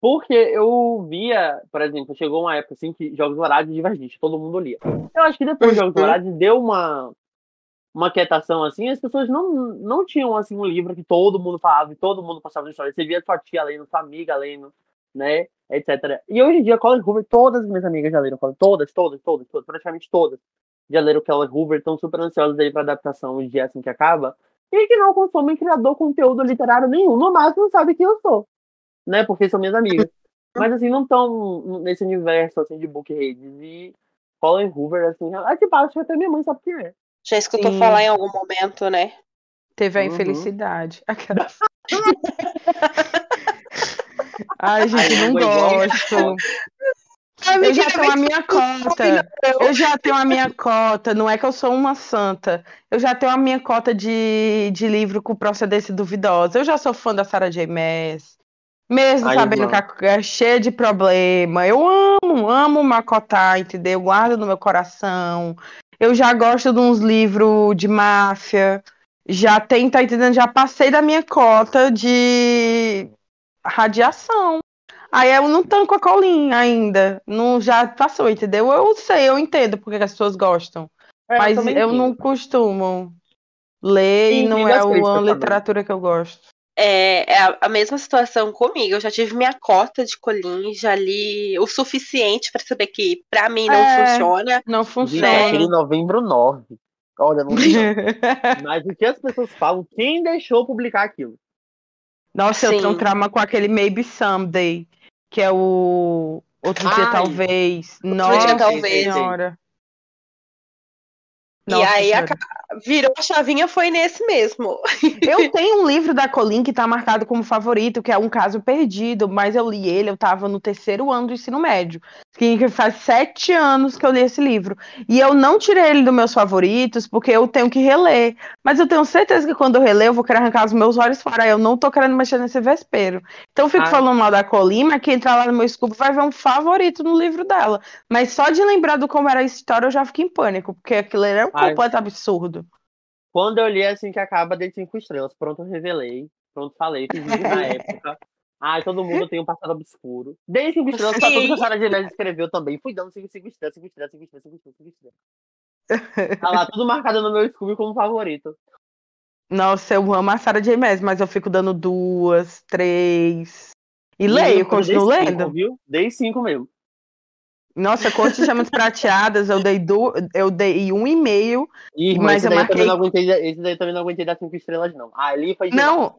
Porque eu via, por exemplo, chegou uma época assim que Jogos Vorazes divergente, todo mundo lia. Eu acho que depois de Jogos uhum. Vorazes deu uma uma quietação assim, as pessoas não, não tinham assim um livro que todo mundo falava e todo mundo passava de história. Você via sua tia lendo, sua amiga lendo, né? Etc. E hoje em dia, Colin Hoover, todas as minhas amigas já leram todas, todas, todas, todas, praticamente todas já leram Colin Hoover, estão super ansiosas aí pra adaptação de dia assim que acaba. E que não consomem criador conteúdo literário nenhum. No máximo sabe quem eu sou. Né? Porque são minhas amigas. Mas assim, não estão nesse universo assim, de book redes. E Colin Hoover, assim, é que acho que até minha mãe sabe quem é. Já escutou Sim. falar em algum momento, né? Teve a uhum. infelicidade. Aquela... Ai, gente, não gosto. Eu já tenho a minha cota. Eu já tenho a minha cota. Não é que eu sou uma santa. Eu já tenho a minha cota de, de livro com procedência duvidosa. Eu já sou fã da Sarah J. Maas. Mesmo Ai, sabendo mano. que é cheia de problema. Eu amo, amo macotar, entendeu? Eu guardo no meu coração. Eu já gosto de uns livros de máfia. Já tem, tá entendendo? Já passei da minha cota de radiação. Aí eu não tanco a colinha ainda. Não, já passou, entendeu? Eu sei, eu entendo porque as pessoas gostam. É, mas eu, eu não costumo ler e, e não é uma literatura que eu gosto. É, é, a mesma situação comigo. Eu já tive minha cota de colinha, já li o suficiente para saber que para mim não é, funciona. Não funciona. Aquele novembro 9. Olha, não Mas o que as pessoas falam? Quem deixou publicar aquilo? Nossa, Sim. eu tenho um trauma com aquele Maybe Someday, que é o Outro Ai, Dia Talvez. Outro Nossa dia, talvez, senhora. Nossa, e aí a, virou a chavinha foi nesse mesmo. Eu tenho um livro da Colin que tá marcado como favorito, que é um caso perdido, mas eu li ele, eu tava no terceiro ano do ensino médio. Que faz sete anos que eu li esse livro. E eu não tirei ele dos meus favoritos, porque eu tenho que reler. Mas eu tenho certeza que quando eu reler, eu vou querer arrancar os meus olhos fora. Eu não tô querendo mexer nesse vespeiro. Então eu fico Ai. falando mal da Colin, mas quem entrar lá no meu Scooby vai ver um favorito no livro dela. Mas só de lembrar do como era a história, eu já fico em pânico, porque aquilo era um. Completo absurdo. Quando eu li assim que acaba, dei cinco estrelas. Pronto, eu revelei. Pronto, falei. Fiz na época. Ai, todo mundo tem um passado obscuro. Dei cinco estrelas pra tudo que a Sara Genese escreveu também. Fui dando cinco, cinco estrelas, cinco estrelas, cinco estrelas, cinco estrelas, cinco estrelas. Tá lá, tudo marcado no meu Scooby como favorito. Nossa, eu amo a J. Maas, mas eu fico dando duas, três. E, e leio, continuo lendo. Viu? Dei cinco mesmo. Nossa, de chamas prateadas, eu dei, do, eu dei um e meio, mas eu marquei... Eu aguentei, esse daí eu também não aguentei dar cinco estrelas, não. Ah, ali foi... Não,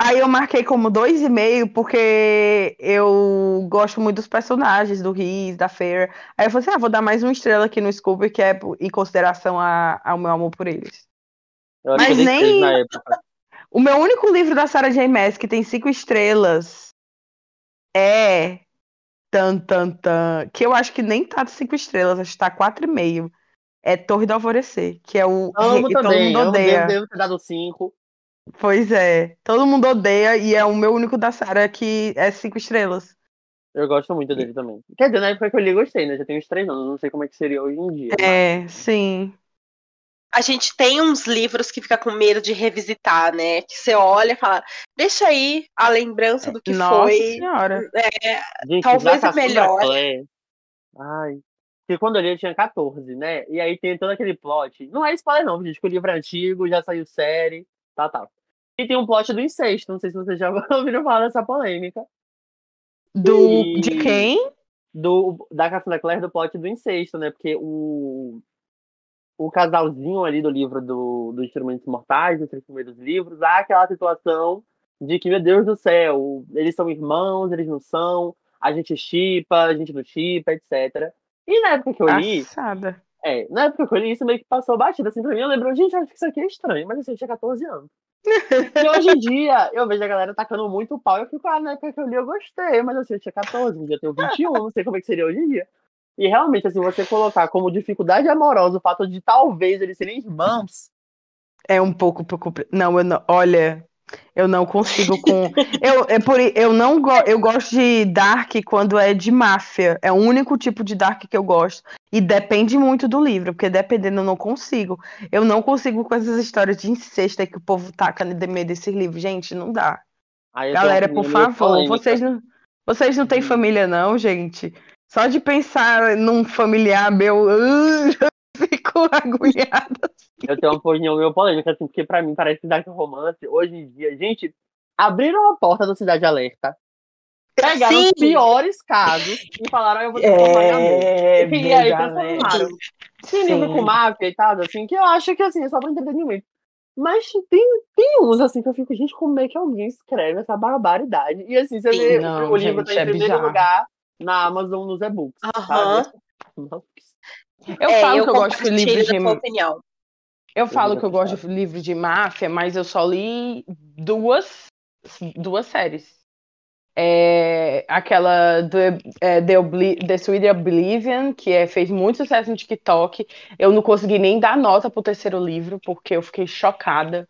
aí eu marquei como dois e meio, porque eu gosto muito dos personagens, do Riz, da Fair. Aí eu falei assim, ah, vou dar mais uma estrela aqui no Scooby, que é em consideração a, ao meu amor por eles. Mas nem... O meu único livro da Sarah J. Maas que tem cinco estrelas é Tan, tan, tan. Que eu acho que nem tá de cinco estrelas, acho que tá quatro e meio. É Torre do Alvorecer, que é o. Amo que também, todo mundo odeia. Eu devo ter dado cinco. Pois é. Todo mundo odeia e é o meu único da Sarah que é cinco estrelas. Eu gosto muito dele também. Quer dizer, na época que eu li, gostei, né? Já tem uns três anos, não sei como é que seria hoje em dia. É, mas... sim a gente tem uns livros que fica com medo de revisitar, né? Que você olha e fala, deixa aí a lembrança do que Nossa foi. Senhora. É, gente, talvez o melhor. Ai. Porque quando eu li eu tinha 14, né? E aí tem todo aquele plot. Não é spoiler, não, gente, que o livro é antigo, já saiu série, tá, tá. E tem um plot do incesto. Não sei se vocês já ouviram falar dessa polêmica. Do. E... De quem? Do, da Cassandra Clare do plot do incesto, né? Porque o, o casalzinho ali do livro do, do Instrumentos Mortais, dos três primeiros livros, há aquela situação de que, meu Deus do céu, eles são irmãos, eles não são, a gente chipa, a gente não chipa, etc. E na época que eu li. Passada. É, na época que eu li, isso meio que passou batida assim pra mim. Eu lembro, gente, acho que isso aqui é estranho, mas assim, eu tinha 14 anos. e hoje em dia, eu vejo a galera tacando muito pau e eu fico, ah, na época que eu li eu gostei, mas assim, eu tinha 14, um dia eu tenho 21, não sei como é que seria hoje em dia. E realmente, assim, você colocar como dificuldade amorosa o fato de talvez eles serem irmãos. É um pouco. Não, eu não. Olha, eu não consigo com. eu, é por, eu não go... eu gosto de Dark quando é de máfia. É o único tipo de Dark que eu gosto. E depende muito do livro, porque dependendo eu não consigo. Eu não consigo com essas histórias de incesto que o povo taca no meio desses livros. Gente, não dá. Galera, por favor, vocês não, vocês não têm uhum. família, não, gente. Só de pensar num familiar meu, eu fico agulhada. Eu tenho uma opinião meio polêmica, assim, porque pra mim parece que Dark Romance, hoje em dia, gente, abriram a porta da Cidade Alerta, pegaram Sim. os piores casos e falaram, ah, eu vou transformar em amor. É, E aí transformaram. Tem livro com máfia e tal, assim, que eu acho que assim, é só pra entretenimento. Mas tem, tem uns assim que eu fico, gente, como é que alguém escreve essa barbaridade? E assim, você Sim. vê Não, o livro gente, tá é em primeiro bizarro. lugar na Amazon nos e-books. Aham. Eu É, falo eu que eu gosto de livros de tua opinião. Eu falo nunca que eu gosto de livro de máfia, mas eu só li duas, duas séries. É, aquela do, é, The, Obli- The Sweet Oblivion, que é, fez muito sucesso no TikTok. Eu não consegui nem dar nota pro terceiro livro, porque eu fiquei chocada.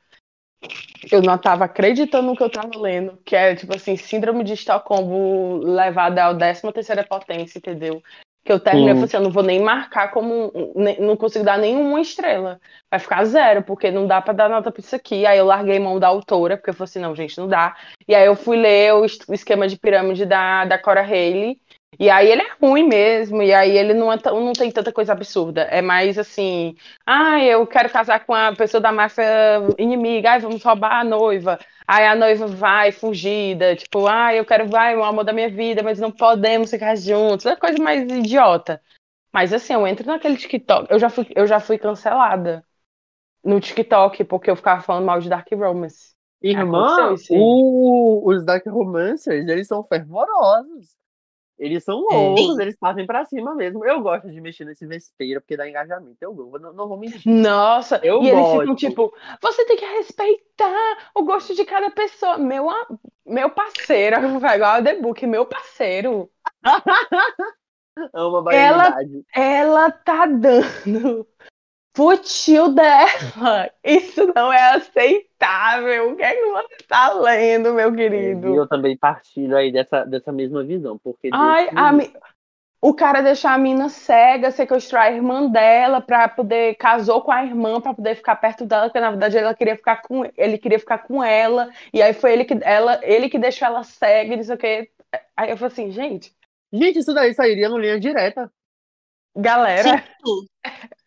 Eu não estava acreditando no que eu estava lendo, que é tipo assim, Síndrome de Estocolmo levada ao 13 terceira potência, entendeu? Que eu terminei e Sim. falei assim, eu não vou nem marcar como. nem- Não consigo dar nenhuma estrela. Vai ficar zero, porque não dá pra dar nota pra isso aqui. Aí eu larguei mão da autora, porque eu falei assim, não, gente, não dá. E aí eu fui ler o esquema de pirâmide da, da Cora Haley. E aí ele é ruim mesmo, e aí ele não, é não tem tanta coisa absurda. É mais assim, ah, eu quero casar com a pessoa da máfia inimiga, ai, vamos roubar a noiva. Aí a noiva vai fugida, tipo, ah, eu quero, vai, o amor da minha vida, mas não podemos ficar juntos. É coisa mais idiota. Mas assim, eu entro naquele TikTok, eu já fui, eu já fui cancelada no TikTok porque eu ficava falando mal de Dark Romance. Irmã, o- os Dark Romancers, eles são fervorosos. Eles são loucos, Sim. eles partem pra cima mesmo. Eu gosto de mexer nesse vespeiro, porque dá engajamento. Eu não, não vou mentir. Nossa, Eu e eles ficam gosto. tipo, você tem que respeitar o gosto de cada pessoa. Meu, meu parceiro, vai igual o The Book, meu parceiro. Amo a Ela-. Ela tá dando tio dela. Isso não é aceitável. O que é que você tá lendo, meu É, e querido? eu também partilho aí dessa, dessa mesma visão, porque Ai, a me o cara deixar a mina cega, sequestrar a irmã dela pra poder casou com a irmã pra poder ficar perto dela, porque na verdade ela queria ficar com ele queria ficar com ela, e aí foi ele que ela, ele que deixou ela cega, e não sei o quê. Aí eu falei assim, gente, Gente, isso daí sairia no linha direta. galera, Sim.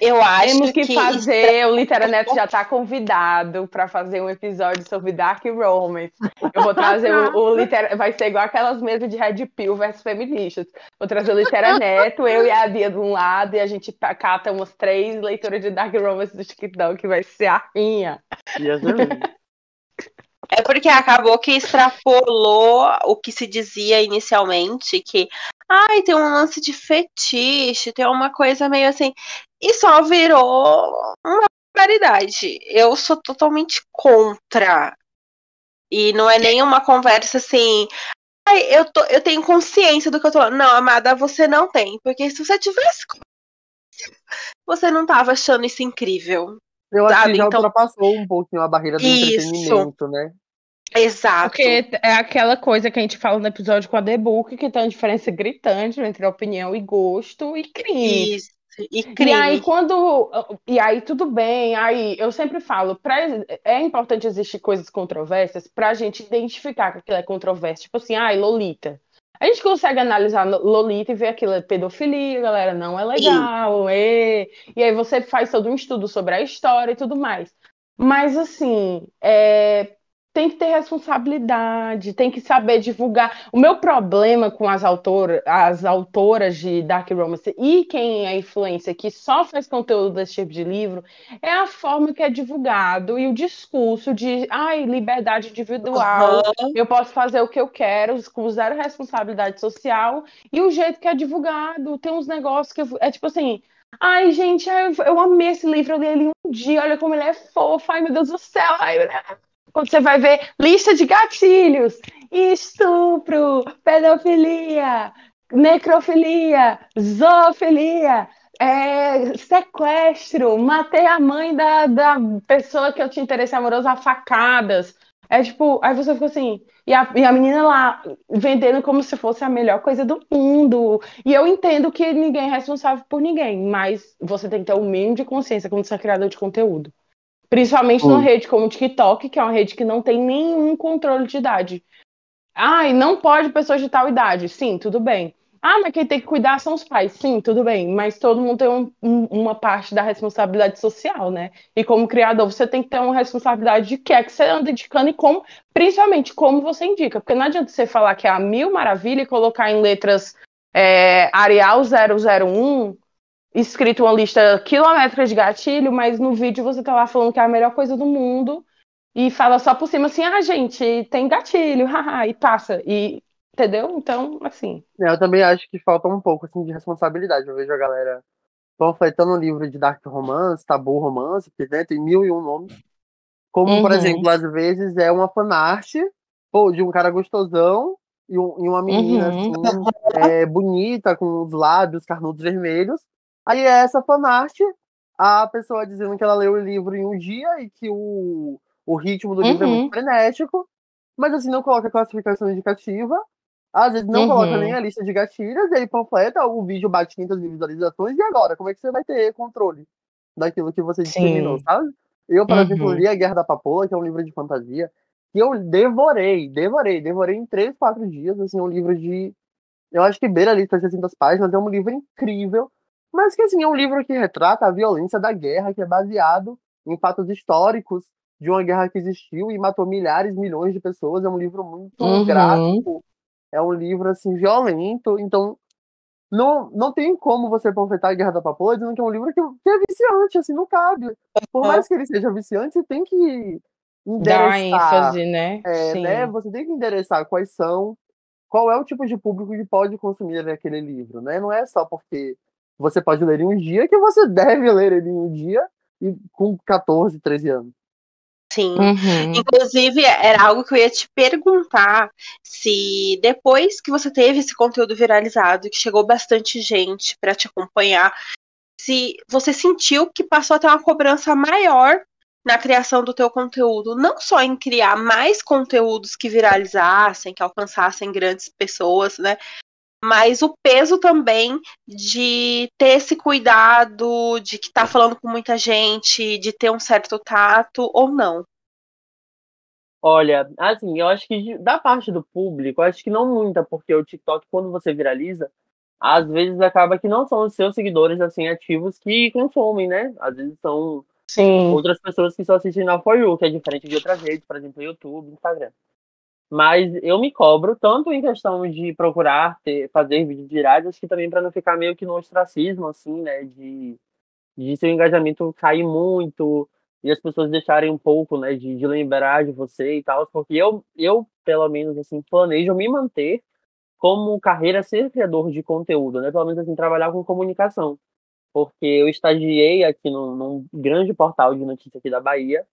Eu acho temos que, que fazer, o Literaneto já tá convidado pra fazer um episódio sobre Dark Romance. Eu vou trazer o, o Litera, vai ser igual aquelas mesas de Red Pill versus feministas. Vou trazer o Literaneto, eu e a Bia de um lado, e a gente cata umas três leituras de Dark Romance do TikTok, que vai ser a lindo. É porque acabou que extrapolou o que se dizia inicialmente, que ai, tem um lance de fetiche, tem uma coisa meio assim, e só virou uma barbaridade. Eu sou totalmente contra. E não é nem uma conversa assim. Ai, eu, tô, eu tenho consciência do que eu tô falando. Não, amada, você não tem. Porque se você tivesse consciência, você não tava achando isso incrível. Eu acho que já então- ultrapassou um pouquinho a barreira do Isso. entretenimento, né? Exato. Porque é aquela coisa que a gente fala no episódio com a The Book, que tem uma diferença gritante entre opinião e gosto e crime. Isso. E E crime. aí, quando. E aí, tudo bem. Aí, eu sempre falo, pra, é importante existir coisas controversas pra gente identificar que aquilo é controverso. Tipo assim, ai, Lolita. A gente consegue analisar Lolita e ver aquilo é pedofilia, galera, não é legal. E, e aí você faz todo um estudo sobre a história e tudo mais. Mas, assim, é, tem que ter responsabilidade, tem que saber divulgar. O meu problema com as autoras, as autoras de Dark Romance e quem é influência que só faz conteúdo desse tipo de livro é a forma que é divulgado e o discurso de ai, liberdade individual, Aham. eu posso fazer o que eu quero, com zero responsabilidade social, e o jeito que é divulgado, tem uns negócios que é tipo assim. Ai, gente, eu, eu amei esse livro, eu li ele um dia, olha como ele é fofo, ai meu Deus do céu, ai, quando você vai ver lista de gatilhos, estupro, pedofilia, necrofilia, zoofilia, é, sequestro, matei a mãe da, da pessoa que eu tinha interesse amoroso a facadas. É tipo, aí você fica assim, e a, e a menina lá vendendo como se fosse a melhor coisa do mundo. E eu entendo que ninguém é responsável por ninguém, mas você tem que ter o mínimo de consciência quando você é criador de conteúdo. Principalmente numa rede como o TikTok, que é uma rede que não tem nenhum controle de idade. Ai, não pode pessoas de tal idade. Sim, tudo bem. Ah, mas quem tem que cuidar são os pais. Sim, tudo bem, mas todo mundo tem um, um, uma parte da responsabilidade social, né? E como criador, você tem que ter uma responsabilidade de que é que você anda indicando e como, principalmente, como você indica. Porque não adianta você falar que é a mil maravilha e colocar em letras é, Arial 001, escrito uma lista quilométrica de gatilho, mas no vídeo você tá lá falando que é a melhor coisa do mundo e fala só por cima assim, ah, gente, tem gatilho, haha, e passa. E Entendeu? Então, assim. É, eu também acho que falta um pouco assim, de responsabilidade. Eu vejo a galera panfletando um livro de dark romance, tabu romance, porque né, tem mil e um nomes. Como, uhum. por exemplo, às vezes é uma fanart pô, de um cara gostosão e, um, e uma menina uhum. assim, é, bonita, com os lábios carnudos vermelhos. Aí é essa fanart, a pessoa dizendo que ela leu o livro em um dia e que o, o ritmo do livro é muito uhum. frenético, mas assim não coloca classificação indicativa às vezes não uhum. coloca nem a lista de gatilhos, e aí panfleta, o vídeo bate 500 visualizações, e agora? Como é que você vai ter controle daquilo que você determinou, sabe? Eu, por uhum. exemplo, li A Guerra da Papoula, que é um livro de fantasia, que eu devorei, devorei, devorei em 3, 4 dias, assim, um livro de... Eu acho que beira ali 600 páginas, é um livro incrível, mas que, assim, é um livro que retrata a violência da guerra, que é baseado em fatos históricos de uma guerra que existiu e matou milhares, milhões de pessoas, é um livro muito uhum. gráfico, é um livro assim violento, então não, não tem como você panfletar a Guerra da Papoula dizendo que é um livro que, que é viciante, assim, não cabe. Por mais que ele seja viciante, você tem que endereçar. Ênfase, né? É, né? Você tem que endereçar quais são, qual é o tipo de público que pode consumir aquele livro, né? Não é só porque você pode ler em um dia que você deve ler ele em um dia e com 14, 13 anos. Sim. Uhum. Inclusive, era algo que eu ia te perguntar se depois que você teve esse conteúdo viralizado, que chegou bastante gente para te acompanhar, se você sentiu que passou a ter uma cobrança maior na criação do teu conteúdo, não só em criar mais conteúdos que viralizassem, que alcançassem grandes pessoas, né? Mas o peso também de ter esse cuidado, de que tá falando com muita gente, de ter um certo tato ou não. Olha, assim, eu acho que da parte do público, acho que não muita, porque o TikTok, quando você viraliza, às vezes acaba que não são os seus seguidores, assim, ativos que consomem, né? Às vezes são Sim. outras pessoas que só assistem na For You, que é diferente de outras redes, por exemplo, YouTube, Instagram. Mas eu me cobro tanto em questão de procurar ter, fazer vídeos virais, acho que também para não ficar meio que no ostracismo, assim, né? De, de seu engajamento cair muito, e as pessoas deixarem um pouco, né, de, de lembrar de você e tal, porque eu, eu, pelo menos, assim, planejo me manter como carreira ser criador de conteúdo, né, pelo menos, assim, trabalhar com comunicação, porque eu estagiei aqui num, num grande portal de notícias aqui da Bahia,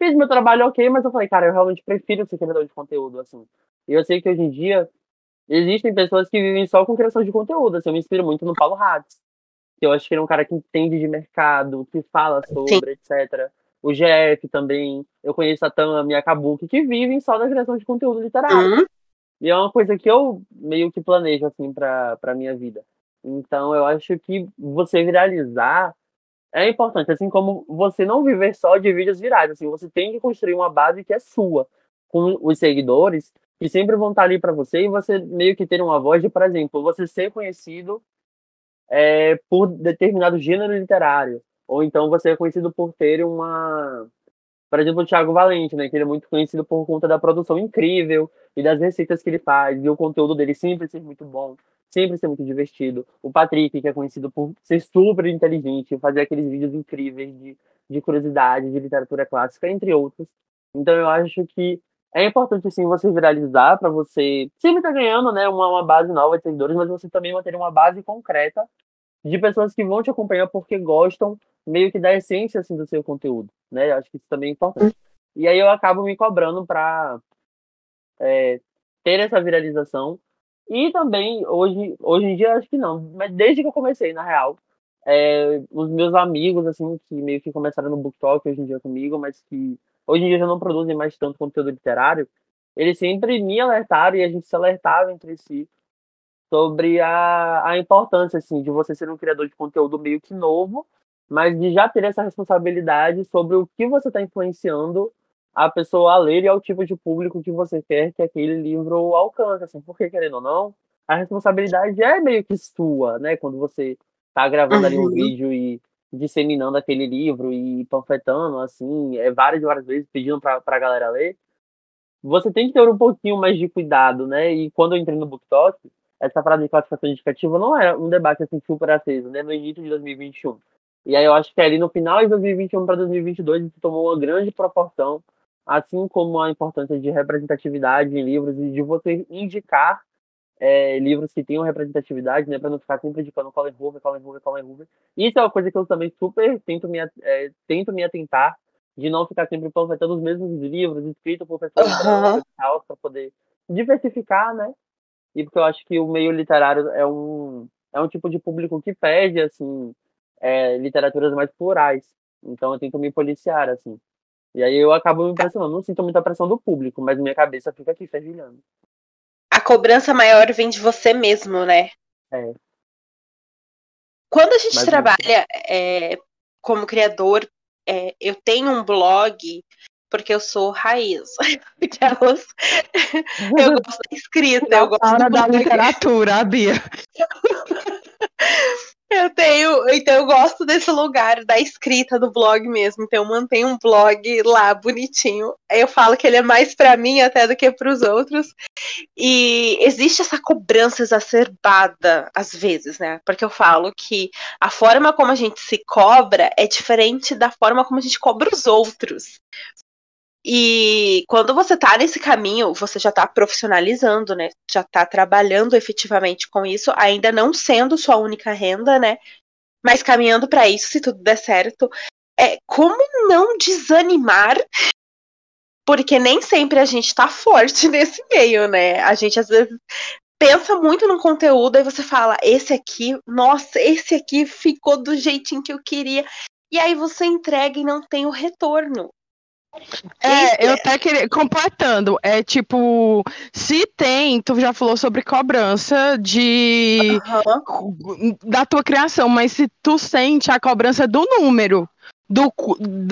fiz meu trabalho ok, mas eu falei, cara, eu realmente prefiro ser criador de conteúdo, assim, e eu sei que hoje em dia existem pessoas que vivem só com criação de conteúdo, assim, eu me inspiro muito no Paulo Hatz, que eu acho que ele é um cara que entende de mercado, que fala sobre, Sim. etc. O GF também, eu conheço a Tami e a Kabuki, que vivem só da criação de conteúdo literário. Uhum. E é uma coisa que eu meio que planejo, assim, pra, pra minha vida. Então, eu acho que você viralizar é importante, assim como você não viver só de vídeos virais, assim, você tem que construir uma base que é sua, com os seguidores, que sempre vão estar ali para você, e você meio que ter uma voz de, por exemplo, você ser conhecido é, por determinado gênero literário. Ou então você é conhecido por ter uma. Por exemplo, o Thiago Valente, né? Que ele é muito conhecido por conta da produção incrível e das receitas que ele faz. E o conteúdo dele sempre ser muito bom, sempre ser muito divertido. O Patrick, que é conhecido por ser super inteligente, fazer aqueles vídeos incríveis de, de curiosidade, de literatura clássica, entre outros. Então eu acho que é importante assim você viralizar para você sempre estar tá ganhando né uma, uma, base nova de seguidores mas você também manter uma base concreta de pessoas que vão te acompanhar porque gostam meio que da essência assim do seu conteúdo né? Eu acho que isso também é importante. E aí eu acabo me cobrando para é, ter essa viralização. E também hoje hoje em dia acho que não. Mas desde que eu comecei na real é, os meus amigos assim que meio que começaram no BookTok hoje em dia comigo mas que hoje em dia já não produzem mais tanto conteúdo literário, eles sempre me alertaram e a gente se alertava entre si sobre a, a importância assim de você ser um criador de conteúdo meio que novo, mas de já ter essa responsabilidade sobre o que você está influenciando a pessoa a ler e ao tipo de público que você quer que aquele livro alcance, assim, porque querendo ou não, a responsabilidade é meio que sua, né? Quando você tá gravando uhum. ali um uhum. vídeo e disseminando aquele livro e panfletando, assim, é, várias e várias vezes, pedindo pra, pra galera ler, você tem que ter um pouquinho mais de cuidado, né? E quando eu entrei no BookTok, essa parada de classificação indicativa não era um debate assim super aceso, né? No início de 2021. E aí eu acho que ali no final de 2021 para 2022 isso tomou uma grande proporção, assim como a importância de representatividade em livros e de você indicar é, livros que tenham representatividade, né, para não ficar sempre indicando Colin Hoover, Colin Hoover, Colin Hoover. Isso é uma coisa que eu também super tento me, é, tento me atentar, de não ficar sempre panfletando os mesmos livros escritos por pessoas uhum. para poder diversificar, né? E porque eu acho que o meio literário é um, é um tipo de público que pede, assim, é, literaturas mais plurais. Então eu tento me policiar, assim. E aí eu acabo me impressionando. Não sinto muita pressão do público, mas minha cabeça fica aqui fervilhando a cobrança maior vem de você mesmo, né? É. Quando a gente Mas trabalha é, como criador, é, eu tenho um blog porque eu sou raiz. eu gosto da escrita. Eu gosto da literatura, a Bia. Eu tenho, então eu gosto desse lugar da escrita do blog mesmo. Então eu mantenho um blog lá bonitinho. Eu falo que ele é mais para mim até do que para os outros. E existe essa cobrança exacerbada às vezes, né? Porque eu falo que a forma como a gente se cobra é diferente da forma como a gente cobra os outros. E quando você tá nesse caminho, você já tá profissionalizando, né? Já tá trabalhando efetivamente com isso, ainda não sendo sua única renda, né? Mas caminhando para isso, se tudo der certo. É, como não desanimar? Porque nem sempre a gente tá forte nesse meio, né? A gente às vezes pensa muito no conteúdo e você fala, esse aqui, nossa, esse aqui ficou do jeitinho que eu queria. E aí você entrega e não tem o retorno. É, eu até queria. Completando, é tipo, se tem, tu já falou sobre cobrança de. Uhum. da tua criação, mas se tu sente a cobrança do número do,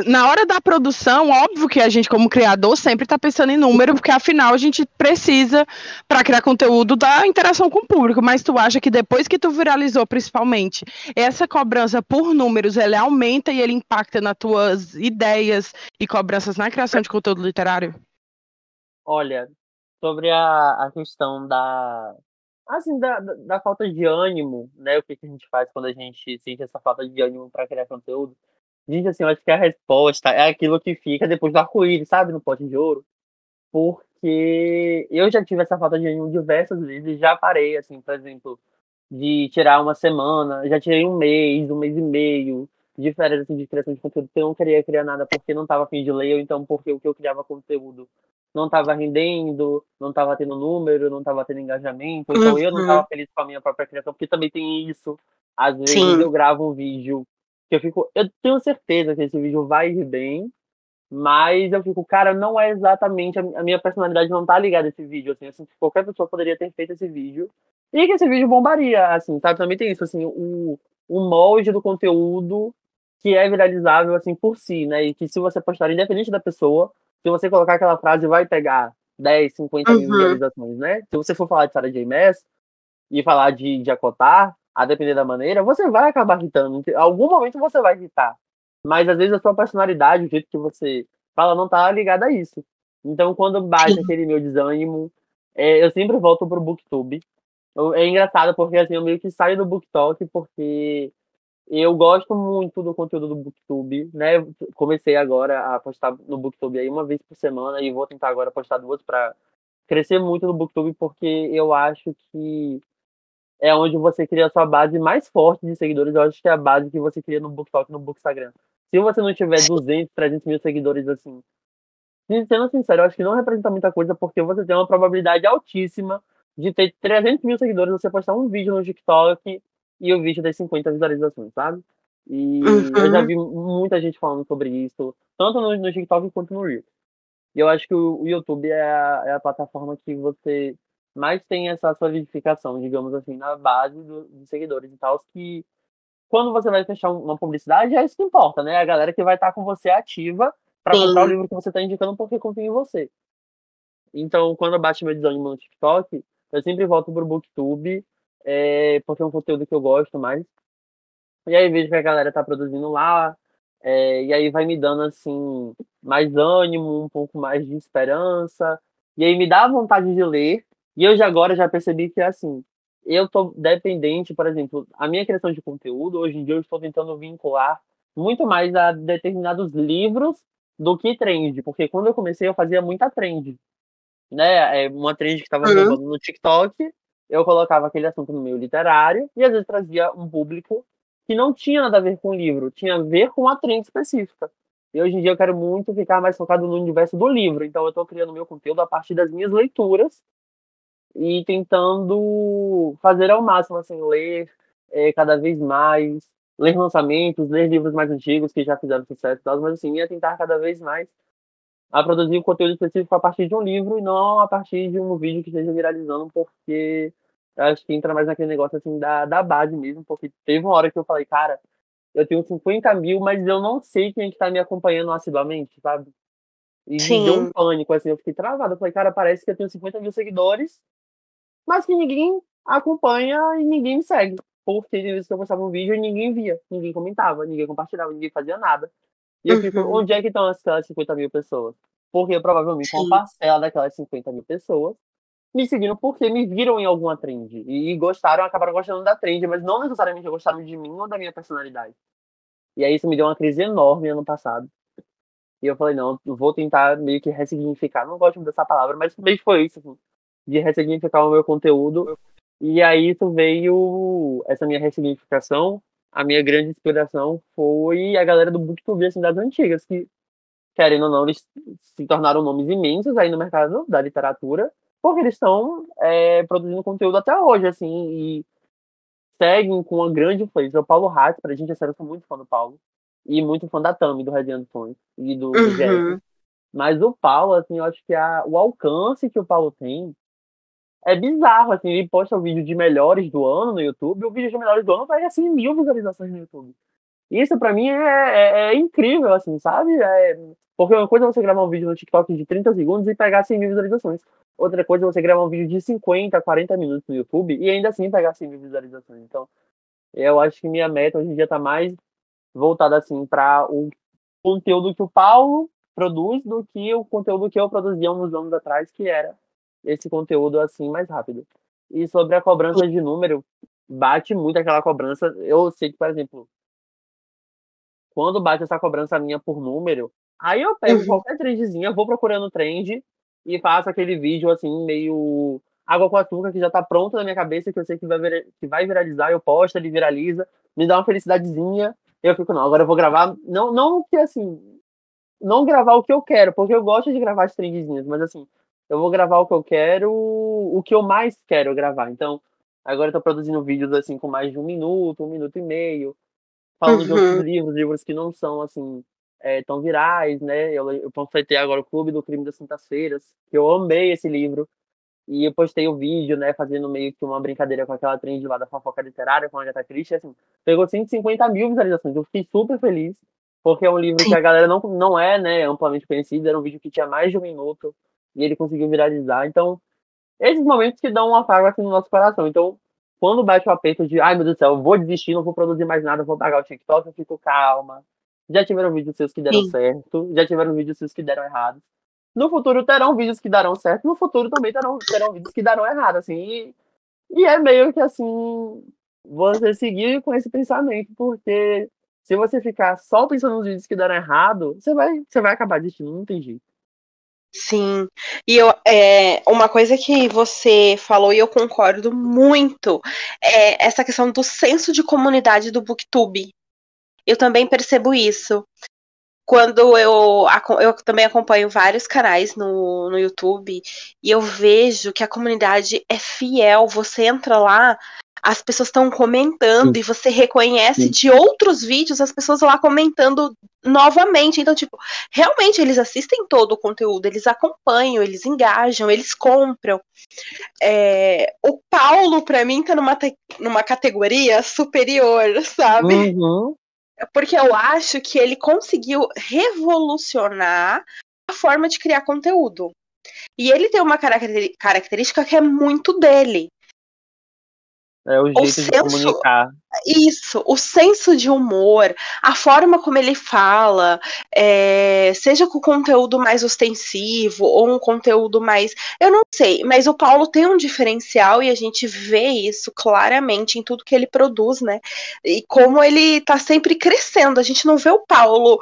na hora da produção, óbvio que a gente, como criador, sempre está pensando em número, porque afinal a gente precisa, para criar conteúdo, da interação com o público. Mas tu acha que depois que tu viralizou, principalmente, essa cobrança por números, ele aumenta e ele impacta nas tuas ideias e cobranças na criação de conteúdo literário? Olha, sobre a, a questão da, assim, da, da, falta de ânimo, né? O que, que a gente faz quando a gente sente essa falta de ânimo para criar conteúdo? Gente, assim, eu acho que a resposta é aquilo que fica depois do arco-íris, sabe? No pote de ouro. Porque eu já tive essa falta de ânimo diversas vezes, já parei, assim, por exemplo, de tirar uma semana, já tirei um mês, um mês e meio de férias assim, de criação de conteúdo, porque eu não queria criar nada porque não estava afim de ler, ou então porque o que eu criava conteúdo não estava rendendo, não estava tendo número, não estava tendo engajamento, então uhum. eu não estava uhum. feliz com a minha própria criação, porque também tem isso. Às vezes Sim. eu gravo um vídeo que eu fico, eu tenho certeza que esse vídeo vai ir bem, mas eu fico, cara, não é exatamente a minha personalidade não tá ligada a esse vídeo, assim, assim, qualquer pessoa poderia ter feito esse vídeo e que esse vídeo bombaria, assim, sabe? Também tem isso, assim, o, o molde do conteúdo que é viralizável, assim, por si, né? E que se você postar, independente da pessoa, se você colocar aquela frase, vai pegar 10, 50 uhum. mil visualizações, né? Se você for falar de Sarah J. Maas e falar de, de Acotar, a depender da maneira, você vai acabar irritando. Em algum momento você vai irritar. Mas às vezes a sua personalidade, o jeito que você fala, não tá ligada a isso. Então, quando bate Sim. aquele meu desânimo, é, eu sempre volto pro Booktube. É engraçado porque assim, eu meio que saio do BookTok porque eu gosto muito do conteúdo do Booktube, né? Comecei agora a postar no Booktube aí uma vez por semana e vou tentar agora postar duas para crescer muito no Booktube porque eu acho que é onde você cria a sua base mais forte de seguidores. Eu acho que é a base que você cria no BookTok, no Bookstagram. Se você não tiver 200, 300 mil seguidores assim, sendo sincero, eu acho que não representa muita coisa, porque você tem uma probabilidade altíssima de ter 300 mil seguidores, você postar um vídeo no TikTok e o vídeo ter 50 visualizações, sabe? E uhum. eu já vi muita gente falando sobre isso, tanto no, no TikTok quanto no Reels. E eu acho que o, o YouTube é a, é a plataforma que você mas tem essa solidificação, digamos assim, na base do, dos seguidores e tal, que quando você vai fechar uma publicidade, é isso que importa, né? A galera que vai estar com você ativa para comprar o livro que você está indicando porque confia em você. Então, quando eu bate meu desânimo no TikTok, eu sempre volto pro Booktube, é, porque é um conteúdo que eu gosto mais. E aí vejo que a galera tá produzindo lá, é, e aí vai me dando assim mais ânimo, um pouco mais de esperança, e aí me dá vontade de ler. E eu já agora já percebi que assim, eu tô dependente, por exemplo, a minha criação de conteúdo, hoje em dia eu estou tentando vincular muito mais a determinados livros do que trend, porque quando eu comecei eu fazia muita trend, né? É uma trend que estava uhum. no TikTok, eu colocava aquele assunto no meio literário e às vezes trazia um público que não tinha nada a ver com o livro, tinha a ver com uma trend específica. E hoje em dia eu quero muito ficar mais focado no universo do livro, então eu estou criando meu conteúdo a partir das minhas leituras e tentando fazer ao máximo, assim, ler é, cada vez mais, ler lançamentos, ler livros mais antigos que já fizeram sucesso e tal, mas assim, ia tentar cada vez mais a produzir um conteúdo específico a partir de um livro e não a partir de um vídeo que esteja viralizando, porque acho que entra mais naquele negócio assim da, da base mesmo, porque teve uma hora que eu falei, cara, eu tenho 50 mil, mas eu não sei quem é que tá me acompanhando assiduamente, sabe? E Sim. me deu um pânico, assim, eu fiquei travado. Eu falei, cara, parece que eu tenho 50 mil seguidores, mas que ninguém acompanha e ninguém me segue. Porque tem vezes que eu postava um vídeo e ninguém via, ninguém comentava, ninguém compartilhava, ninguém fazia nada. E eu uhum. fico, onde é que estão aquelas 50 mil pessoas? Porque provavelmente Sim. uma parcela daquelas 50 mil pessoas me seguiram porque me viram em alguma trend. E gostaram, acabaram gostando da trend, mas não necessariamente gostaram de mim ou da minha personalidade. E aí isso me deu uma crise enorme ano passado. E eu falei, não, eu vou tentar meio que ressignificar. Não gosto dessa palavra, mas meio que foi isso, assim, de ressignificar o meu conteúdo. E aí isso veio, essa minha ressignificação, a minha grande inspiração foi a galera do Booktube, assim, das antigas, que, querendo ou não, eles se tornaram nomes imensos aí no mercado da literatura, porque eles estão é, produzindo conteúdo até hoje, assim, e seguem com uma grande influência. O Paulo Hatz, pra gente, é sério, eu sou muito fã do Paulo, e muito fã da Tami, do Radiando Fone, e do, do uhum. Mas o Paulo, assim, eu acho que a, o alcance que o Paulo tem é bizarro, assim, ele posta o vídeo de melhores do ano no YouTube, o vídeo de melhores do ano vai, assim, mil visualizações no YouTube. Isso, para mim, é, é, é, incrível, assim, sabe? É, porque uma coisa é você gravar um vídeo no TikTok de 30 segundos e pegar 100 mil visualizações. Outra coisa é você gravar um vídeo de 50, 40 minutos no YouTube e ainda assim pegar 100 mil visualizações. Então, eu acho que minha meta hoje em dia tá mais voltada, assim, para o conteúdo que o Paulo produz do que o conteúdo que eu produzia uns anos atrás, que era esse conteúdo, assim, mais rápido. E sobre a cobrança de número, bate muito aquela cobrança. Eu sei que, por exemplo, quando bate essa cobrança minha por número, aí eu pego uhum. qualquer trendzinha, vou procurando trend e faço aquele vídeo assim, meio água com açúcar, que já tá pronto na minha cabeça, que eu sei que vai, vir, que vai viralizar, eu posto, ele viraliza, me dá uma felicidadezinha, eu fico, não, agora eu vou gravar, não, não que assim, não gravar o que eu quero, porque eu gosto de gravar as trendzinhas, mas assim, eu vou gravar o que eu quero, o que eu mais quero gravar. Então, agora eu tô produzindo vídeos assim com mais de um minuto, um minuto e meio, falando uhum. de outros uhum. livros, livros que não são assim é, tão virais, né? Eu, eu panfletei agora o Clube do Crime das Quintas-Feiras, que eu amei esse livro. E eu postei o vídeo, né, fazendo meio que uma brincadeira com aquela trend lá da fofoca literária com a Agatha Christie, assim, pegou 150 mil visualizações. Eu fiquei super feliz, porque é um livro que a galera não, não é, né, amplamente conhecido, era um vídeo que tinha mais de um minuto, e ele conseguiu viralizar. Então, esses momentos que dão um afago assim no nosso coração. Então, quando bate o aperto de, ai meu Deus do céu, eu vou desistir, não vou produzir mais nada, vou pagar o TikTok, eu fico calma, já tiveram vídeos seus que deram Sim. certo, já tiveram vídeos seus que deram errado. No futuro terão vídeos que darão certo, no futuro também terão, terão vídeos que darão errado, assim. E, e é meio que assim, você seguir com esse pensamento, porque se você ficar só pensando nos vídeos que deram errado, você vai, você vai acabar desistindo, não tem jeito. Sim, e eu, é, uma coisa que você falou e eu concordo muito é essa questão do senso de comunidade do Booktube. Eu também percebo isso. Quando eu, eu também acompanho vários canais no, no YouTube e eu vejo que a comunidade é fiel, você entra lá, as pessoas estão comentando Sim. e você reconhece Sim. de outros vídeos as pessoas lá comentando novamente. Então, tipo, realmente eles assistem todo o conteúdo, eles acompanham, eles engajam, eles compram. É, o Paulo, para mim, tá numa, numa categoria superior, sabe? Uhum porque eu acho que ele conseguiu revolucionar a forma de criar conteúdo. E ele tem uma característica que é muito dele. É o jeito o de senso, comunicar. Isso, o senso de humor, a forma como ele fala, é, seja com conteúdo mais ostensivo ou um conteúdo mais. Eu não sei, mas o Paulo tem um diferencial e a gente vê isso claramente em tudo que ele produz, né? E como ele tá sempre crescendo. A gente não vê o Paulo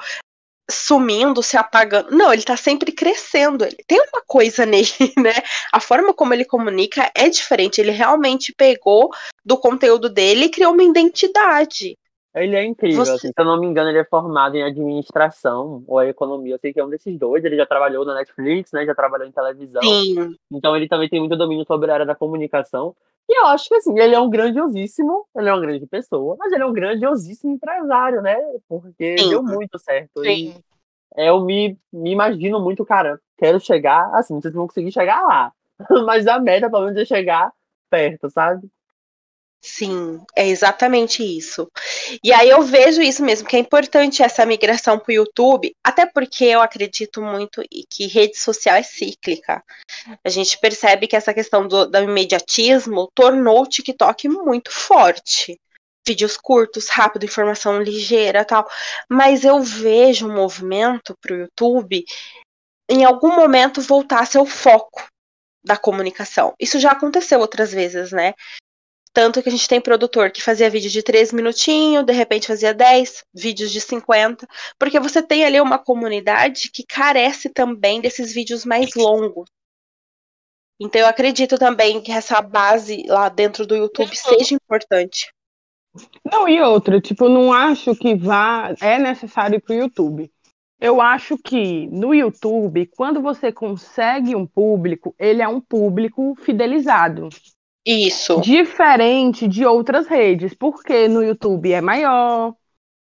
sumindo, se apagando. Não, ele tá sempre crescendo. Ele tem uma coisa nele, né? A forma como ele comunica é diferente. Ele realmente pegou do conteúdo dele e criou uma identidade. Ele é incrível, Você... assim, se eu não me engano, ele é formado em administração ou economia. Eu sei que é um desses dois. Ele já trabalhou na Netflix, né? Já trabalhou em televisão. Sim. Então ele também tem muito domínio sobre a área da comunicação. E eu acho que assim, ele é um grandiosíssimo, ele é uma grande pessoa, mas ele é um grandiosíssimo empresário, né? Porque Sim. deu muito certo. Sim. E eu me, me imagino muito, cara, quero chegar, assim, vocês vão conseguir chegar lá. Mas a meta, pelo menos, é chegar perto, sabe? Sim, é exatamente isso. E aí eu vejo isso mesmo, que é importante essa migração para o YouTube, até porque eu acredito muito que rede social é cíclica. A gente percebe que essa questão do, do imediatismo tornou o TikTok muito forte. Vídeos curtos, rápido, informação ligeira tal. Mas eu vejo um movimento para o YouTube em algum momento voltar a ser o foco da comunicação. Isso já aconteceu outras vezes, né? Tanto que a gente tem produtor que fazia vídeo de 3 minutinhos, de repente fazia 10, vídeos de 50, porque você tem ali uma comunidade que carece também desses vídeos mais longos. Então eu acredito também que essa base lá dentro do YouTube seja importante. Não, e outra, tipo, não acho que vá é necessário para o YouTube. Eu acho que no YouTube, quando você consegue um público, ele é um público fidelizado. Isso. Diferente de outras redes, porque no YouTube é maior,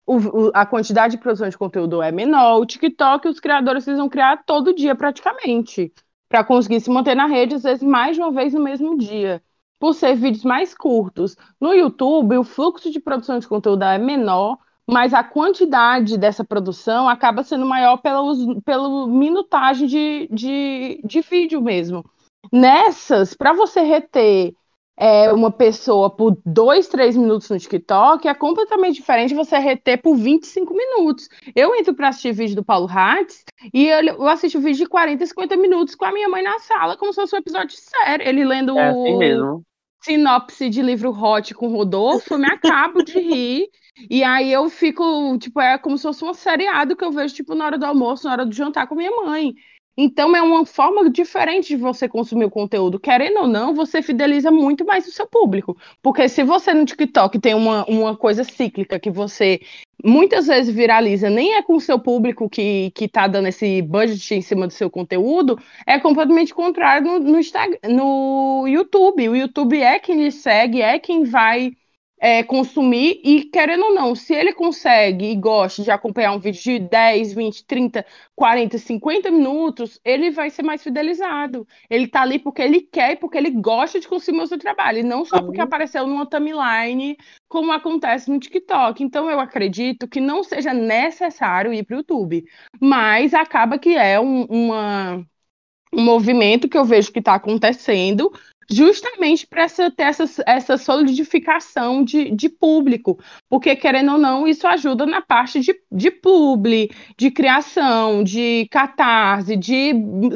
o, o, a quantidade de produção de conteúdo é menor, o TikTok os criadores precisam criar todo dia praticamente, para conseguir se manter na rede, às vezes mais de uma vez no mesmo dia, por ser vídeos mais curtos. No YouTube, o fluxo de produção de conteúdo é menor, mas a quantidade dessa produção acaba sendo maior pela, pela minutagem de, de, de vídeo mesmo. Nessas, para você reter é, uma pessoa por dois, três minutos no TikTok é completamente diferente você reter por 25 minutos. Eu entro para assistir vídeo do Paulo Hatz e eu assisto vídeo de 40, 50 minutos com a minha mãe na sala, como se fosse um episódio de série. Ele lendo é assim mesmo. sinopse de livro hot com Rodolfo, eu me acabo de rir. E aí eu fico, tipo, é como se fosse um seriado que eu vejo, tipo, na hora do almoço, na hora do jantar com minha mãe. Então é uma forma diferente de você consumir o conteúdo. Querendo ou não, você fideliza muito mais o seu público. Porque se você no TikTok tem uma, uma coisa cíclica que você muitas vezes viraliza, nem é com o seu público que, que tá dando esse budget em cima do seu conteúdo, é completamente contrário no, no, Instagram, no YouTube. O YouTube é quem lhe segue, é quem vai é, consumir. E, querendo ou não, se ele consegue e gosta de acompanhar um vídeo de 10, 20, 30, 40, 50 minutos, ele vai ser mais fidelizado. Ele tá ali porque ele quer e porque ele gosta de consumir o seu trabalho, e não só porque apareceu numa timeline, como acontece no TikTok. Então, eu acredito que não seja necessário ir para o YouTube, mas acaba que é um, uma um movimento que eu vejo que está acontecendo justamente para ter essa, essa solidificação de, de público, porque, querendo ou não, isso ajuda na parte de, de publi, de criação, de catarse, de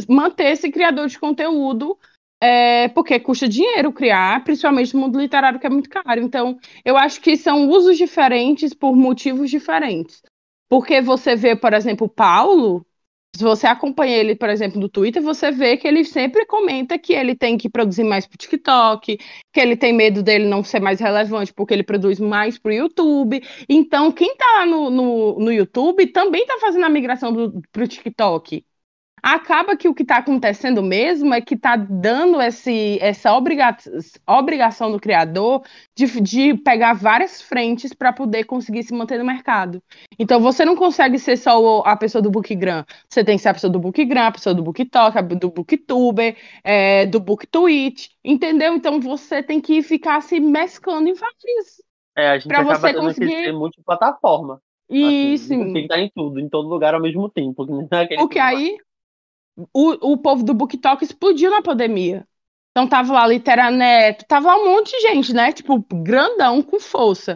manter esse criador de conteúdo, é, porque custa dinheiro criar, principalmente no mundo literário, que é muito caro. Então, eu acho que são usos diferentes por motivos diferentes. Porque você vê, por exemplo, Paulo, se você acompanha ele, por exemplo, no Twitter, você vê que ele sempre comenta que ele tem que produzir mais para o TikTok, que ele tem medo dele não ser mais relevante porque ele produz mais para o YouTube. Então, quem está no, no, no, YouTube também está fazendo a migração para o TikTok acaba que o que está acontecendo mesmo é que está dando esse, essa obriga obrigação do criador de, de pegar várias frentes para poder conseguir se manter no mercado. Então você não consegue ser só a pessoa do Bookgram, você tem que ser a pessoa do Bookgram, a pessoa do BookTok, do BookTuber, é, do BookTweet, entendeu? Então você tem que ficar se mesclando em vários. É, a gente pra acaba você conseguir ser multiplataforma. Isso. Assim, tem que estar em tudo, em todo lugar ao mesmo tempo. Porque aí, o, o povo do BookTok explodiu na pandemia. Então tava lá Literaneto, tava lá um monte de gente, né? Tipo, grandão, com força.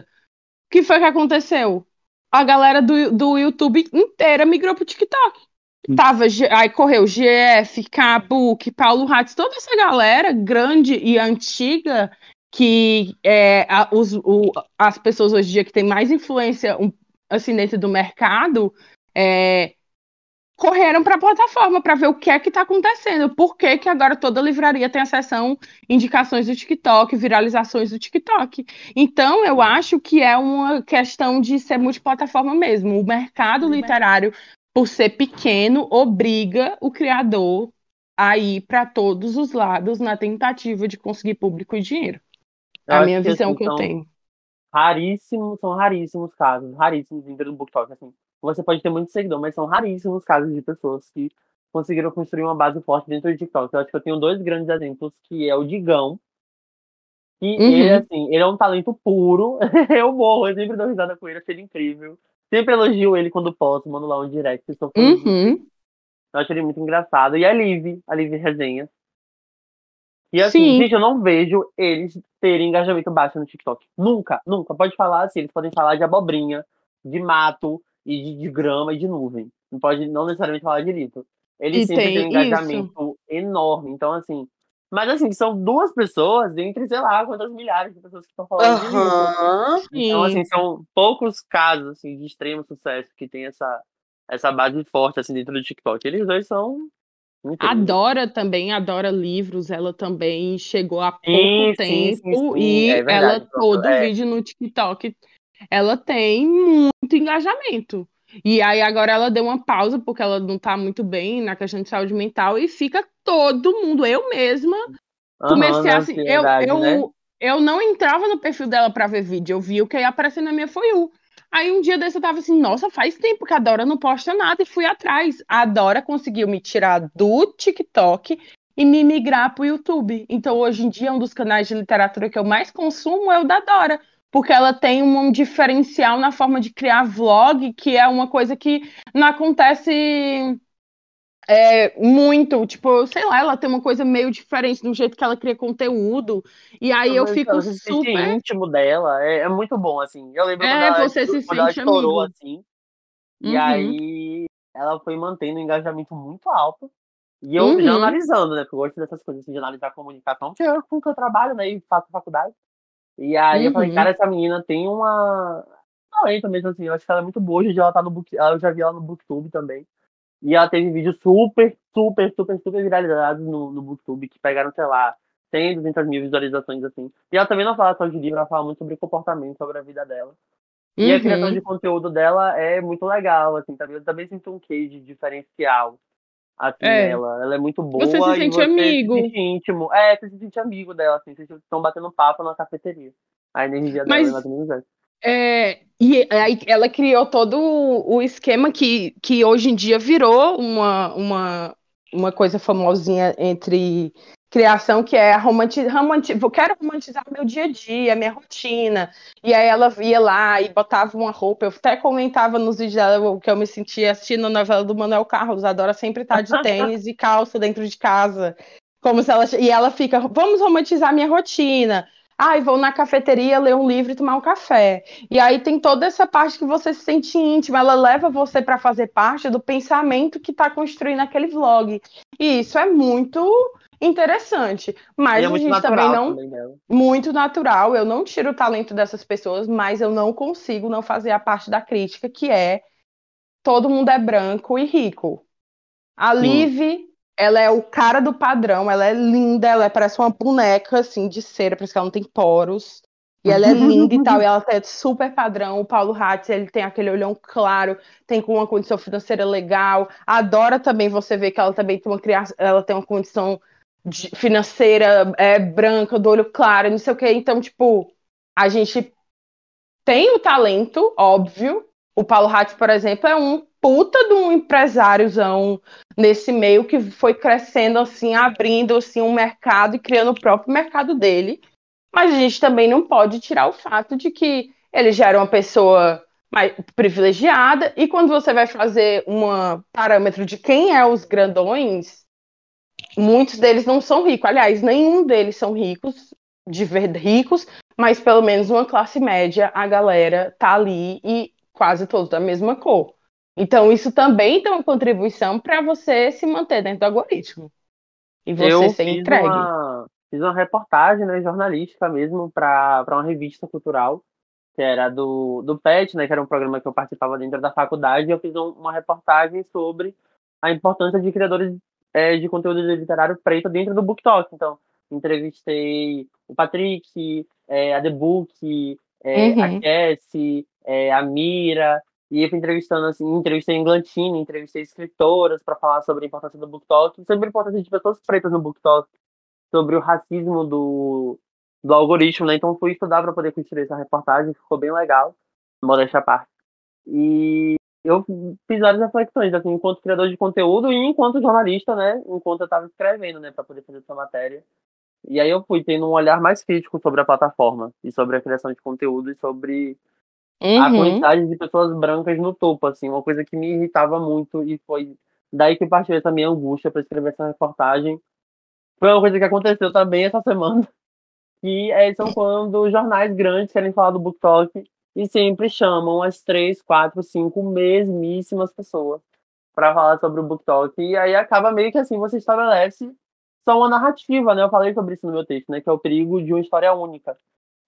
O que foi que aconteceu? A galera do, do YouTube inteira migrou pro TikTok. Hum. Tava, aí correu GF, Kabuki, Paulo Hatz, toda essa galera grande e antiga que é, a, os, o, as pessoas hoje em dia que têm mais influência um, assim dentro do mercado é, correram para a plataforma para ver o que é que está acontecendo, por que, que agora toda livraria tem a seção indicações do TikTok, viralizações do TikTok. Então, eu acho que é uma questão de ser multiplataforma mesmo. O mercado literário, por ser pequeno, obriga o criador a ir para todos os lados na tentativa de conseguir público e dinheiro. Eu a minha visão que, assim, que eu tenho. Raríssimos, são raríssimos casos, raríssimos dentro do BookTok, assim. Você pode ter muito seguidor, mas são raríssimos casos de pessoas que conseguiram construir uma base forte dentro do TikTok. Eu acho que eu tenho dois grandes exemplos, que é o Digão, que uhum. ele, assim, ele é um talento puro. eu morro, eu sempre dou risada com ele, acho ele incrível. Sempre elogio ele quando posso, mando lá um direct. Estou uhum. Eu acho ele muito engraçado. E a Liv, a Liv Resenha, e assim, Sim. gente, eu não vejo eles terem engajamento baixo no TikTok. Nunca, nunca. Pode falar assim, eles podem falar de abobrinha, de mato, e de, de grama e de nuvem. Não pode não necessariamente falar de litro. Eles e sempre têm um engajamento isso. enorme. Então, assim. Mas assim, são duas pessoas entre, sei lá, quantas milhares de pessoas que estão falando de litro. Então, assim, são poucos casos assim, de extremo sucesso que tem essa, essa base forte assim, dentro do TikTok. Eles dois são Adora também, adora livros, ela também chegou há pouco sim, tempo sim, sim, e é verdade, ela todo é. vídeo no TikTok ela tem muito engajamento. E aí agora ela deu uma pausa porque ela não tá muito bem na questão de saúde mental e fica todo mundo, eu mesma, comecei assim, eu, eu, né? eu não entrava no perfil dela para ver vídeo, eu vi o que ia aparecer na minha foi o Aí um dia desse eu tava assim, nossa, faz tempo que a Dora não posta nada e fui atrás. A Dora conseguiu me tirar do TikTok e me migrar pro YouTube. Então hoje em dia um dos canais de literatura que eu mais consumo é o da Dora, porque ela tem um diferencial na forma de criar vlog, que é uma coisa que não acontece é, muito, tipo, sei lá, ela tem uma coisa meio diferente do jeito que ela cria conteúdo, e aí eu, eu fico ela super... íntimo dela, é, é, muito bom, assim, eu lembro é, quando ela, você se quando ela estourou, assim, e uhum. aí ela foi mantendo um engajamento muito alto, e eu uhum. já analisando, né, porque eu gosto dessas coisas, assim, de analisar comunicação, porque eu, com que eu trabalho, né, e faço faculdade, e aí uhum. eu falei, uhum. cara, essa menina tem uma talento mesmo, assim. Eu acho que ela é muito boa. Hoje ela tá no book... Eu já vi ela no Booktube também. E ela teve vídeos super, super, super, super viralizados no, no Booktube, que pegaram, sei lá, 100, 200 mil visualizações, assim. E ela também não fala só de livro, ela fala muito sobre comportamento, sobre a vida dela. Uhum. E a criação uhum. de conteúdo dela é muito legal, assim, também. Eu também sinto um queijo diferencial assim, é. ela. Ela é muito boa. Você se sente você amigo. Se sente íntimo. É, você se sente amigo dela, assim, vocês estão batendo papo na cafeteria. A energia dela é mais ou menos essa. É, e aí ela criou todo o esquema que, que hoje em dia virou uma, uma, uma coisa famosinha entre criação que é romantizar, romanti quero romantizar meu dia a dia, minha rotina. E aí ela ia lá e botava uma roupa. Eu até comentava nos vídeos dela que eu me sentia assistindo a novela do Manuel Carlos. Adora sempre estar de tênis e calça dentro de casa. Como se ela e ela fica, vamos romantizar minha rotina. Ai, vou na cafeteria ler um livro e tomar um café. E aí tem toda essa parte que você se sente íntima, ela leva você para fazer parte do pensamento que está construindo aquele vlog. E isso é muito interessante. Mas é a gente também não. Também, né? Muito natural. Eu não tiro o talento dessas pessoas, mas eu não consigo não fazer a parte da crítica, que é todo mundo é branco e rico. A Liv, ela é o cara do padrão, ela é linda, ela parece uma boneca assim de cera, parece que ela não tem poros. E ela é linda e tal, e ela é super padrão. O Paulo Hatz, ele tem aquele olhão claro, tem uma condição financeira legal. Adora também você ver que ela também tem uma criação, ela tem uma condição financeira é, branca, do olho claro, não sei o que. Então, tipo, a gente tem o talento, óbvio. O Paulo Hatz, por exemplo, é um puta de um empresáriozão nesse meio que foi crescendo assim, abrindo assim um mercado e criando o próprio mercado dele. Mas a gente também não pode tirar o fato de que ele já era uma pessoa mais privilegiada, e quando você vai fazer um parâmetro de quem é os grandões, muitos deles não são ricos. Aliás, nenhum deles são ricos, de verdade ricos, mas pelo menos uma classe média, a galera tá ali e quase todos da mesma cor. Então, isso também tem uma contribuição para você se manter dentro do algoritmo. E você Eu ser fiz entregue. uma, fiz uma reportagem né, jornalística mesmo para uma revista cultural, que era do, do PET, né, que era um programa que eu participava dentro da faculdade, e eu fiz um- uma reportagem sobre a importância de criadores é, de conteúdo literário preto dentro do BookTok. Então, entrevistei o Patrick, é, a The Book, é, Uhum. a Cassie, é, a Mira, e eu fui entrevistando, assim, entrevistei Englantine, entrevistei escritoras para falar sobre a importância do BookTok, sobre a importância de pessoas pretas no BookTok, sobre o racismo do, do algoritmo, né? Então fui estudar para poder construir essa reportagem, ficou bem legal, modéstia à parte. E eu fiz várias reflexões, assim, enquanto criador de conteúdo e enquanto jornalista, né? Enquanto eu estava escrevendo, né? Para poder fazer essa matéria. E aí eu fui tendo um olhar mais crítico sobre a plataforma e sobre a criação de conteúdo e sobre a Uhum. quantidade de pessoas brancas no topo, assim, uma coisa que me irritava muito e foi daí que partiu essa minha angústia para escrever essa reportagem. Foi uma coisa que aconteceu também essa semana, que é, são quando jornais grandes querem falar do BookTok e sempre chamam as três, quatro, cinco mesmíssimas pessoas para falar sobre o BookTok e aí acaba meio que assim você estabelece só uma narrativa, né? Eu falei sobre isso no meu texto, né? Que é o perigo de uma história única.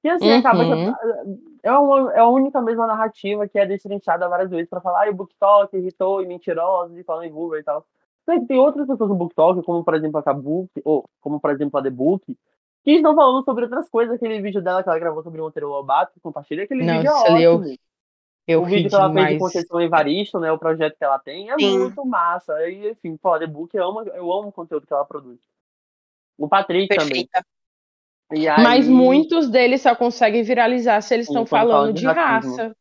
E assim, acaba que Uhum. é, uma, é a única mesma narrativa que é destrinchada várias vezes para falar, ah, o BookTok irritou e mentirosos e falando em Google e tal. Que tem outras pessoas no BookTok, como por exemplo a Kabuki, ou como por exemplo a The Book, que estão falando sobre outras coisas. Aquele vídeo dela que ela gravou sobre o Monteiro Lobato, que compartilha, aquele Não, vídeo é isso ali eu- ótimo. Eu o vídeo que ela fez de demais. Conceição Evaristo, né, o projeto que ela tem, é Sim. muito massa. E, enfim, pô, The Book, eu amo, eu amo o conteúdo que ela produz. O Patrick também. Perfeita. E aí, Mas muitos deles só conseguem viralizar se eles estão falam falando de de racismo. raça.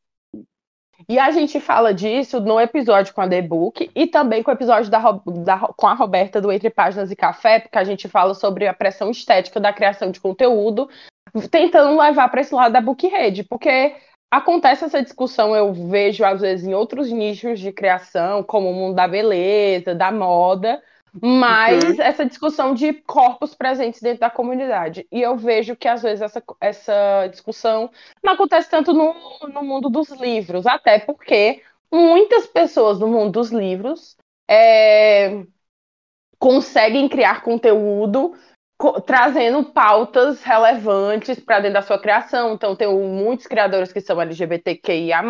E a gente fala disso no episódio com a The Book e também com o episódio da, da com a Roberta do Entre Páginas e Café, porque a gente fala sobre a pressão estética da criação de conteúdo, tentando levar para esse lado da Book Rede, porque acontece essa discussão, eu vejo às vezes em outros nichos de criação, como o mundo da beleza, da moda, mas Uhum. essa discussão de corpos presentes dentro da comunidade. E eu vejo que às vezes essa, essa discussão não acontece tanto no, no mundo dos livros, até porque muitas pessoas no mundo dos livros é, conseguem criar conteúdo co- trazendo pautas relevantes para dentro da sua criação. Então, tem muitos criadores que são LGBTQIA,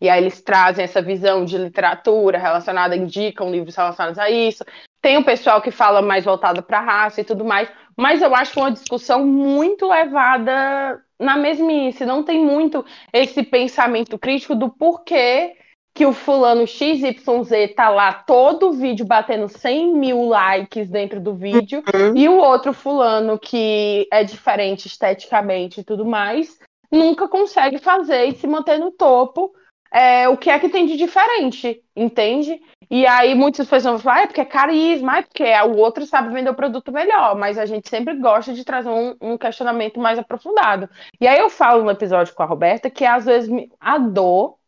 e aí eles trazem essa visão de literatura relacionada, indicam livros relacionados a isso. Tem o pessoal que fala mais voltado para raça e tudo mais, mas eu acho uma discussão muito levada na mesmice. Não tem muito esse pensamento crítico do porquê que o fulano XYZ tá lá todo o vídeo batendo 100 mil likes dentro do vídeo Uhum. e o outro fulano que é diferente esteticamente e tudo mais nunca consegue fazer e se manter no topo. É, o que é que tem de diferente, entende? E aí muitas pessoas falam, ah, é porque é carisma, é porque o outro sabe vender o produto melhor, mas a gente sempre gosta de trazer um, um questionamento mais aprofundado. E aí eu falo no episódio com a Roberta que às vezes a dor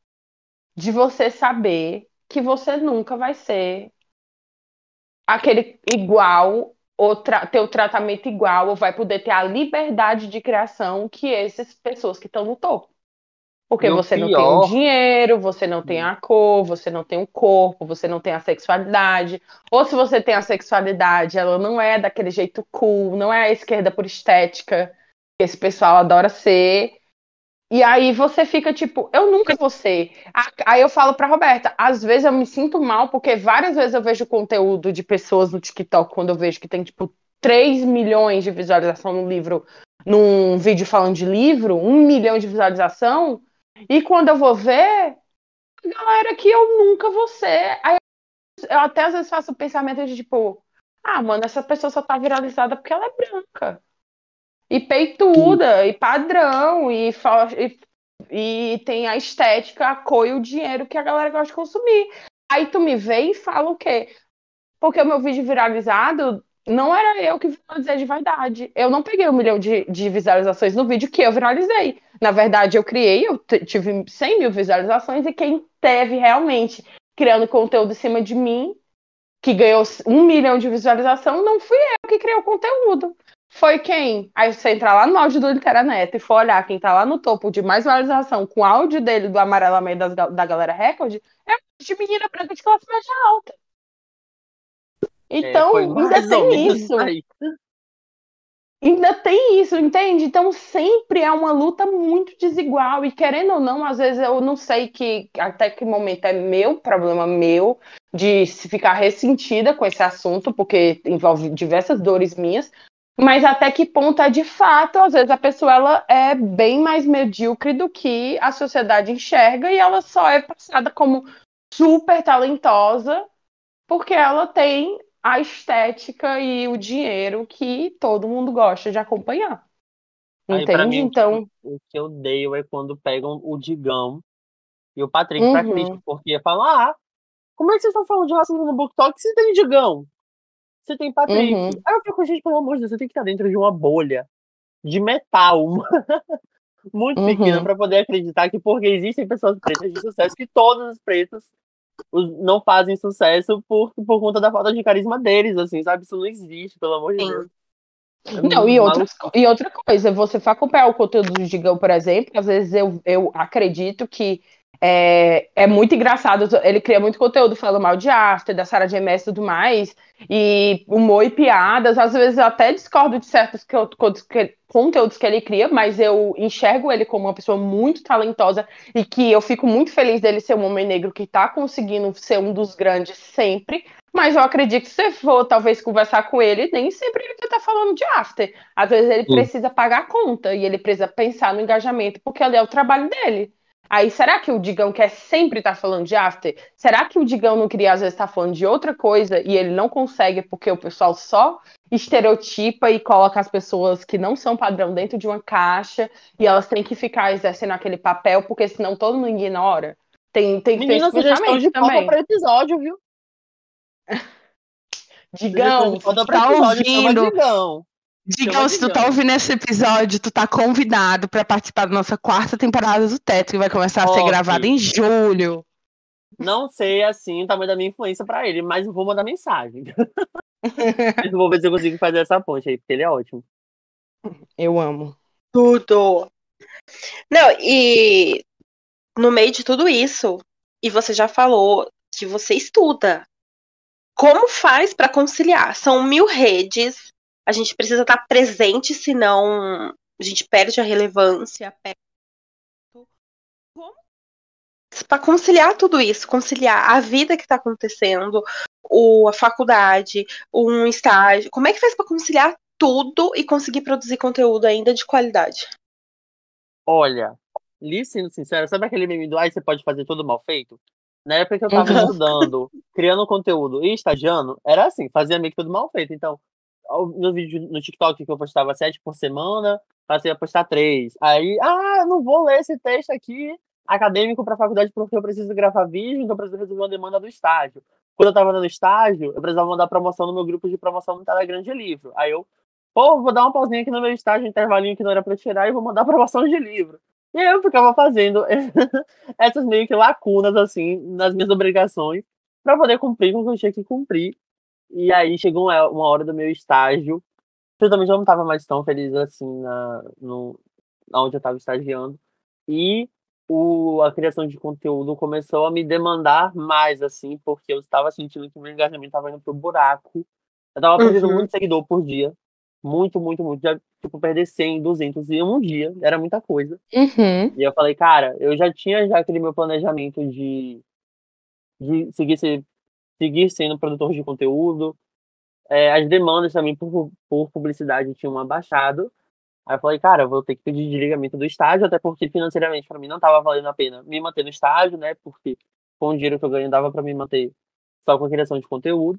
de você saber que você nunca vai ser aquele igual ou ter o tratamento igual ou vai poder ter a liberdade de criação que essas pessoas que estão no topo. Porque você não tem pior- o dinheiro, você não tem a cor, você não tem o corpo, você não tem a sexualidade. Ou se você tem a sexualidade, ela não é daquele jeito cool, não é a esquerda por estética, que esse pessoal adora ser. E aí você fica tipo, eu nunca vou ser. Aí eu falo pra Roberta, às vezes eu me sinto mal, porque várias vezes eu vejo conteúdo de pessoas no TikTok, quando eu vejo que tem, tipo, 3 milhões de visualização no livro, num vídeo falando de livro, um milhão de visualização, e quando eu vou ver, galera que eu nunca vou ser. Aí eu, até às vezes faço o pensamento de tipo, ah, mano, essa pessoa só tá viralizada porque ela é branca. E peituda, e padrão, e, e, e tem a estética, a cor e o dinheiro que a galera gosta de consumir. Aí tu me vê e fala o quê? Porque o meu vídeo viralizado não era eu que viralizei de verdade. Eu não peguei um milhão de, de visualizações no vídeo que eu viralizei. Na verdade, eu criei, eu tive 100 mil visualizações e quem teve realmente criando conteúdo em cima de mim, que ganhou um milhão de visualização, não fui eu que criei o conteúdo. Foi quem? Aí você entrar lá no áudio do Literaneto e for olhar quem tá lá no topo de mais visualização com o áudio dele do amarelamento da, da galera recorde, é de menina branca de classe média alta. Então, é, ainda tem isso. Aí. Ainda tem isso, entende? Então sempre é uma luta muito desigual. E querendo ou não, às vezes eu não sei que até que momento é meu, problema meu, de se ficar ressentida com esse assunto, porque envolve diversas dores minhas. Mas até que ponto é de fato, às vezes a pessoa ela é bem mais medíocre do que a sociedade enxerga e ela só é passada como super talentosa porque ela tem a estética e o dinheiro que todo mundo gosta de acompanhar. Entende? Mim, então. O que eu odeio é quando pegam o Digão e o Patrick uhum. pra crítica, porque falam: ah, como é que vocês estão falando de racismo no Book Talk se tem Digão? Você tem Patrick. Uhum. Aí eu fico, gente, pelo amor de Deus, você tem que estar dentro de uma bolha de metal muito uhum. pequena para poder acreditar que porque existem pessoas pretas de sucesso, que todas as pretas não fazem sucesso por, por conta da falta de carisma deles, assim, sabe? Isso não existe, pelo amor de Deus. É não, e outra, e outra coisa, você for acompanhar o conteúdo do Digão, por exemplo, às vezes eu, eu acredito que é, é muito engraçado, ele cria muito conteúdo falando mal de After, da Sarah J. e tudo mais, e humor e piadas, às vezes eu até discordo de certos conteúdos que ele cria, mas eu enxergo ele como uma pessoa muito talentosa e que eu fico muito feliz dele ser um homem negro que está conseguindo ser um dos grandes sempre, mas eu acredito que se você for talvez conversar com ele, nem sempre ele vai estar falando de After. Às vezes ele Sim. precisa pagar a conta e ele precisa pensar no engajamento, porque ali é o trabalho dele. Aí, será que o Digão quer sempre estar tá falando de after? Será que o Digão não queria, às vezes, estar tá falando de outra coisa e ele não consegue porque o pessoal só estereotipa e coloca as pessoas que não são padrão dentro de uma caixa e elas têm que ficar exercendo aquele papel porque senão todo mundo ignora? Tem, tem que Menina, ter esse pensamento de também. para episódio, viu? Digão, tá ouvindo? Digão. Digão, se tu tá ouvindo esse episódio, tu tá convidado para participar da nossa quarta temporada do Teto, que vai começar a ser gravada em julho. Não sei, assim, o tamanho da minha influência para ele, mas vou mandar mensagem. eu vou ver se eu consigo fazer essa ponte aí, porque ele é ótimo. Eu amo. Tudo. Não, e no meio de tudo isso, e você já falou que você estuda. Como faz para conciliar? São mil redes, a gente precisa estar presente, senão a gente perde a relevância. Perde... Para conciliar tudo isso, conciliar a vida que está acontecendo, o, a faculdade, um estágio, como é que faz para conciliar tudo e conseguir produzir conteúdo ainda de qualidade? Olha, lhe sendo sincero, sabe aquele meme do ai, você pode fazer tudo mal feito? Na época que eu tava uhum. estudando, criando conteúdo e estagiando, era assim, fazia meio que tudo mal feito. Então, no vídeo no TikTok que eu postava sete por semana, passei a postar três. Aí, ah, não vou ler esse texto aqui acadêmico para faculdade porque eu preciso gravar vídeo, então eu preciso resolver uma demanda do estágio. Quando eu estava no estágio, eu precisava mandar promoção no meu grupo de promoção no Telegram de livro. Aí eu, pô, vou dar uma pausinha aqui no meu estágio, um intervalinho que não era para tirar, e vou mandar promoção de livro. E eu ficava fazendo essas meio que lacunas, assim, nas minhas obrigações, para poder cumprir com o que eu tinha que cumprir. E aí chegou uma, hora do meu estágio. Eu também já não estava mais tão feliz assim na, no, onde eu estava estagiando. E o, a criação de conteúdo começou a me demandar mais, assim, porque eu estava sentindo que o meu engajamento estava indo pro buraco. Eu estava perdendo uhum. muito seguidor por dia. Muito, muito, muito. Já, tipo, perder 100, 200 em um dia. Era muita coisa. Uhum. E eu falei, cara, eu já tinha já aquele meu planejamento de, de seguir esse seguir sendo produtor de conteúdo. É, as demandas também por, por publicidade tinham abaixado. Aí eu falei, cara, eu vou ter que pedir desligamento do estágio, até porque financeiramente para mim não estava valendo a pena me manter no estágio, né? Porque com o dinheiro que eu ganho dava para me manter só com a criação de conteúdo.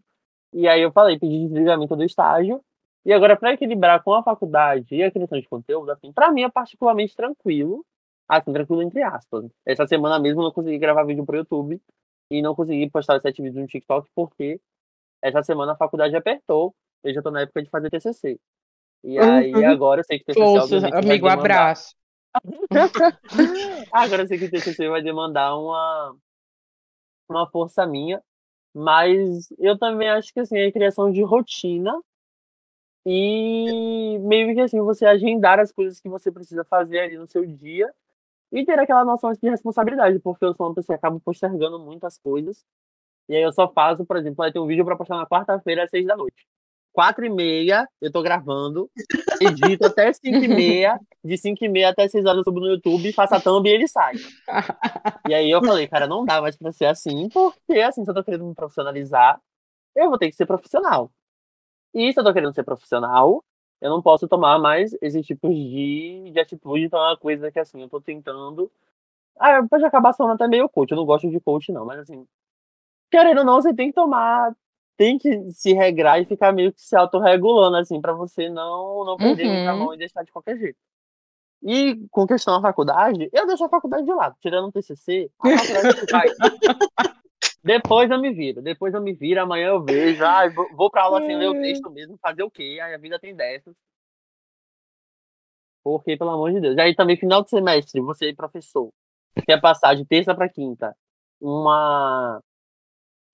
E aí eu falei, pedi desligamento do estágio. E agora, para equilibrar com a faculdade e a criação de conteúdo, assim, para mim é particularmente tranquilo. Assim, tranquilo entre aspas. Essa semana mesmo eu não consegui gravar vídeo pro YouTube e não consegui postar os sete vídeos no TikTok porque essa semana a faculdade apertou eu já tô na época de fazer TCC. E aí, uhum. agora eu sei que TCC, Ouça, amigo, abraço. agora eu sei que TCC vai demandar uma, uma força minha, mas eu também acho que, assim, é criação de rotina e meio que, assim, você agendar as coisas que você precisa fazer ali no seu dia e ter aquela noção de responsabilidade, porque eu sou uma pessoa que acaba postergando muitas coisas. E aí eu só faço, por exemplo, vai ter um vídeo para postar na quarta-feira às seis da noite. Quatro e meia, eu tô gravando, edito até cinco e meia, de cinco e meia até seis horas eu subo no YouTube, faço a thumb e ele sai. E aí eu falei, cara, não dá mais pra ser assim, porque assim, se eu tô querendo me profissionalizar, eu vou ter que ser profissional. E se eu tô querendo ser profissional, eu não posso tomar mais esses tipos de, de atitude, então é uma coisa que assim, eu tô tentando. Ah, pode acabar sendo até meio coach, eu não gosto de coach, não, mas assim, querendo ou não, você tem que tomar, tem que se regrar e ficar meio que se autorregulando, assim, para você não, não perder uhum. muita mão e deixar de qualquer jeito. E com questão da faculdade, eu deixo a faculdade de lado, tirando o TCC, a faculdade vai. Depois eu me viro, depois eu me viro, amanhã eu vejo, ah, vou pra aula sem ler o texto mesmo, fazer o quê? Aí a vida tem dessas. Porque, pelo amor de Deus. E aí também, final de semestre, você, professor, quer passar de terça para quinta uma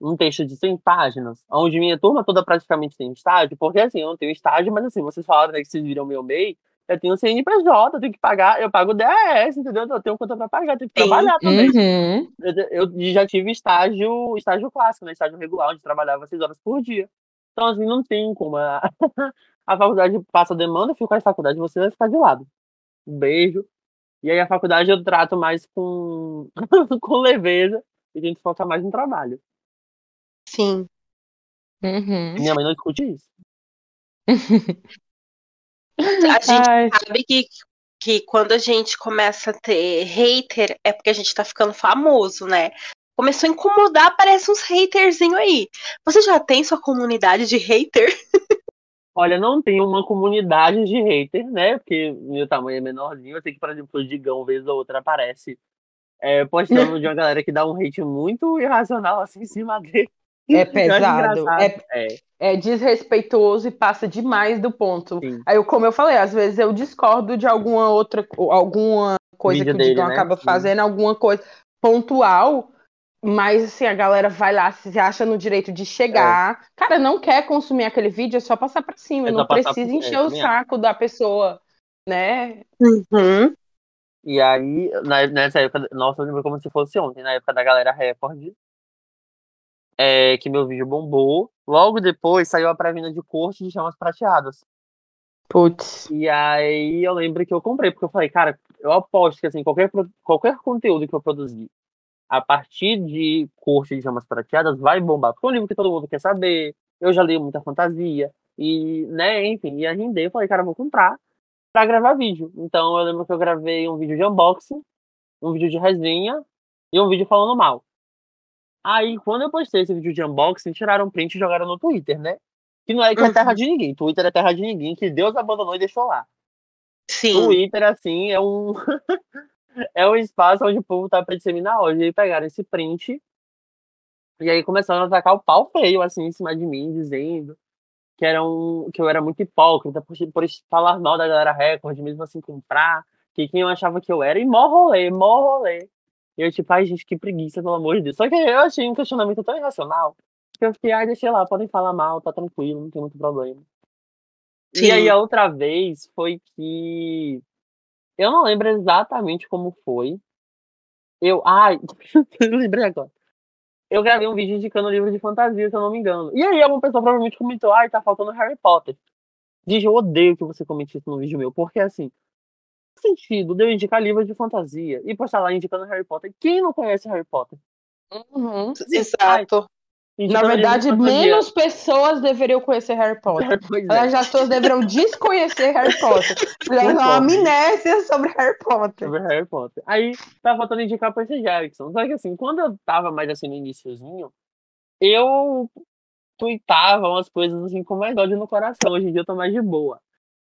um texto de 100 páginas, onde minha turma toda praticamente tem estágio, porque assim, eu não tenho estágio, mas assim, vocês falaram né, que vocês viram meu MEI, eu tenho CNPJ, eu tenho que pagar, eu pago 10, entendeu? Eu tenho conta para pagar, eu tenho que Sim. trabalhar também. Uhum. Eu, eu, já tive estágio, estágio clássico, né? Estágio regular, onde trabalhava 6 horas por dia. Então, assim, não tem como. A, a faculdade passa demanda, eu fico com a faculdade, você vai ficar de lado. Um beijo. E aí a faculdade eu trato mais com, com leveza e tento focar mais no trabalho. Sim. Uhum. Minha mãe não discute isso. A gente Ai. sabe que, que quando a gente começa a ter hater, é porque a gente tá ficando famoso, né? Começou a incomodar, aparece uns haterzinho aí. Você já tem sua comunidade de hater? Olha, não tem uma comunidade de hater, né? Porque meu tamanho é menorzinho. Eu sei que, por exemplo, o Digão, vez ou outra, aparece é, postando de uma galera que dá um hate muito irracional assim em cima dele. É pesado. É, é, é, desrespeitoso e passa demais do ponto. Sim. Aí, como eu falei, às vezes eu discordo de alguma outra alguma coisa que o Digão né? acaba Sim. fazendo, alguma coisa pontual. Mas assim, a galera vai lá, se acha no direito de chegar. É. Cara, não quer consumir aquele vídeo, é só passar pra cima. É não precisa encher o saco da pessoa, né? Uhum. E aí, na, nessa época, nossa, eu lembro como se fosse ontem, na época da galera Record, é, que meu vídeo bombou. Logo depois saiu a pré-venda de corte de chamas prateadas. Putz. E aí eu lembro que eu comprei, porque eu falei, cara, eu aposto que assim, qualquer, qualquer conteúdo que eu produzir a partir de corte de chamas prateadas vai bombar. Porque é um livro que todo mundo quer saber. Eu já li muita fantasia. E, né, enfim, ia render. Eu falei, cara, eu vou comprar pra gravar vídeo. Então eu lembro que eu gravei um vídeo de unboxing, um vídeo de resenha e um vídeo falando mal. Aí, quando eu postei esse vídeo de unboxing, tiraram um print e jogaram no Twitter, né? Que não é que é terra de ninguém. Twitter é terra de ninguém, que Deus abandonou e deixou lá. Sim. Twitter, assim, é um. é um espaço onde o povo tá pra disseminar hoje. E pegaram esse print. E aí começaram a atacar o pau feio, assim, em cima de mim, dizendo que, era um, que eu era muito hipócrita por, por falar mal da galera Record, mesmo assim comprar, que quem eu achava que eu era, e mó rolê, mó rolê. E eu, tipo, ai, gente, que preguiça, pelo amor de Deus. Só que eu achei um questionamento tão irracional que eu fiquei, ai, deixei lá, podem falar mal, tá tranquilo, não tem muito problema. Sim. E aí a outra vez foi que. Eu não lembro exatamente como foi. Eu. Ai, eu lembrei agora. Eu gravei um vídeo indicando livro de fantasia, se eu não me engano. E aí alguma pessoa provavelmente comentou, ai, tá faltando Harry Potter. Diz, eu odeio que você comente isso no vídeo meu, porque assim, sentido de eu indicar livros de fantasia e postar lá indicando Harry Potter. Quem não conhece Harry Potter? Uhum. Exato. Na verdade, menos pessoas deveriam conhecer Harry Potter. Pois é. As pessoas deveriam desconhecer Harry Potter. Deveriam uma amnésia sobre Harry Potter. Sobre Harry Potter. Aí, tá faltando indicar Percy Jackson. Só que assim, quando eu tava mais assim no iníciozinho, eu tweetava umas coisas assim com mais ódio no coração. Hoje em dia eu tô mais de boa.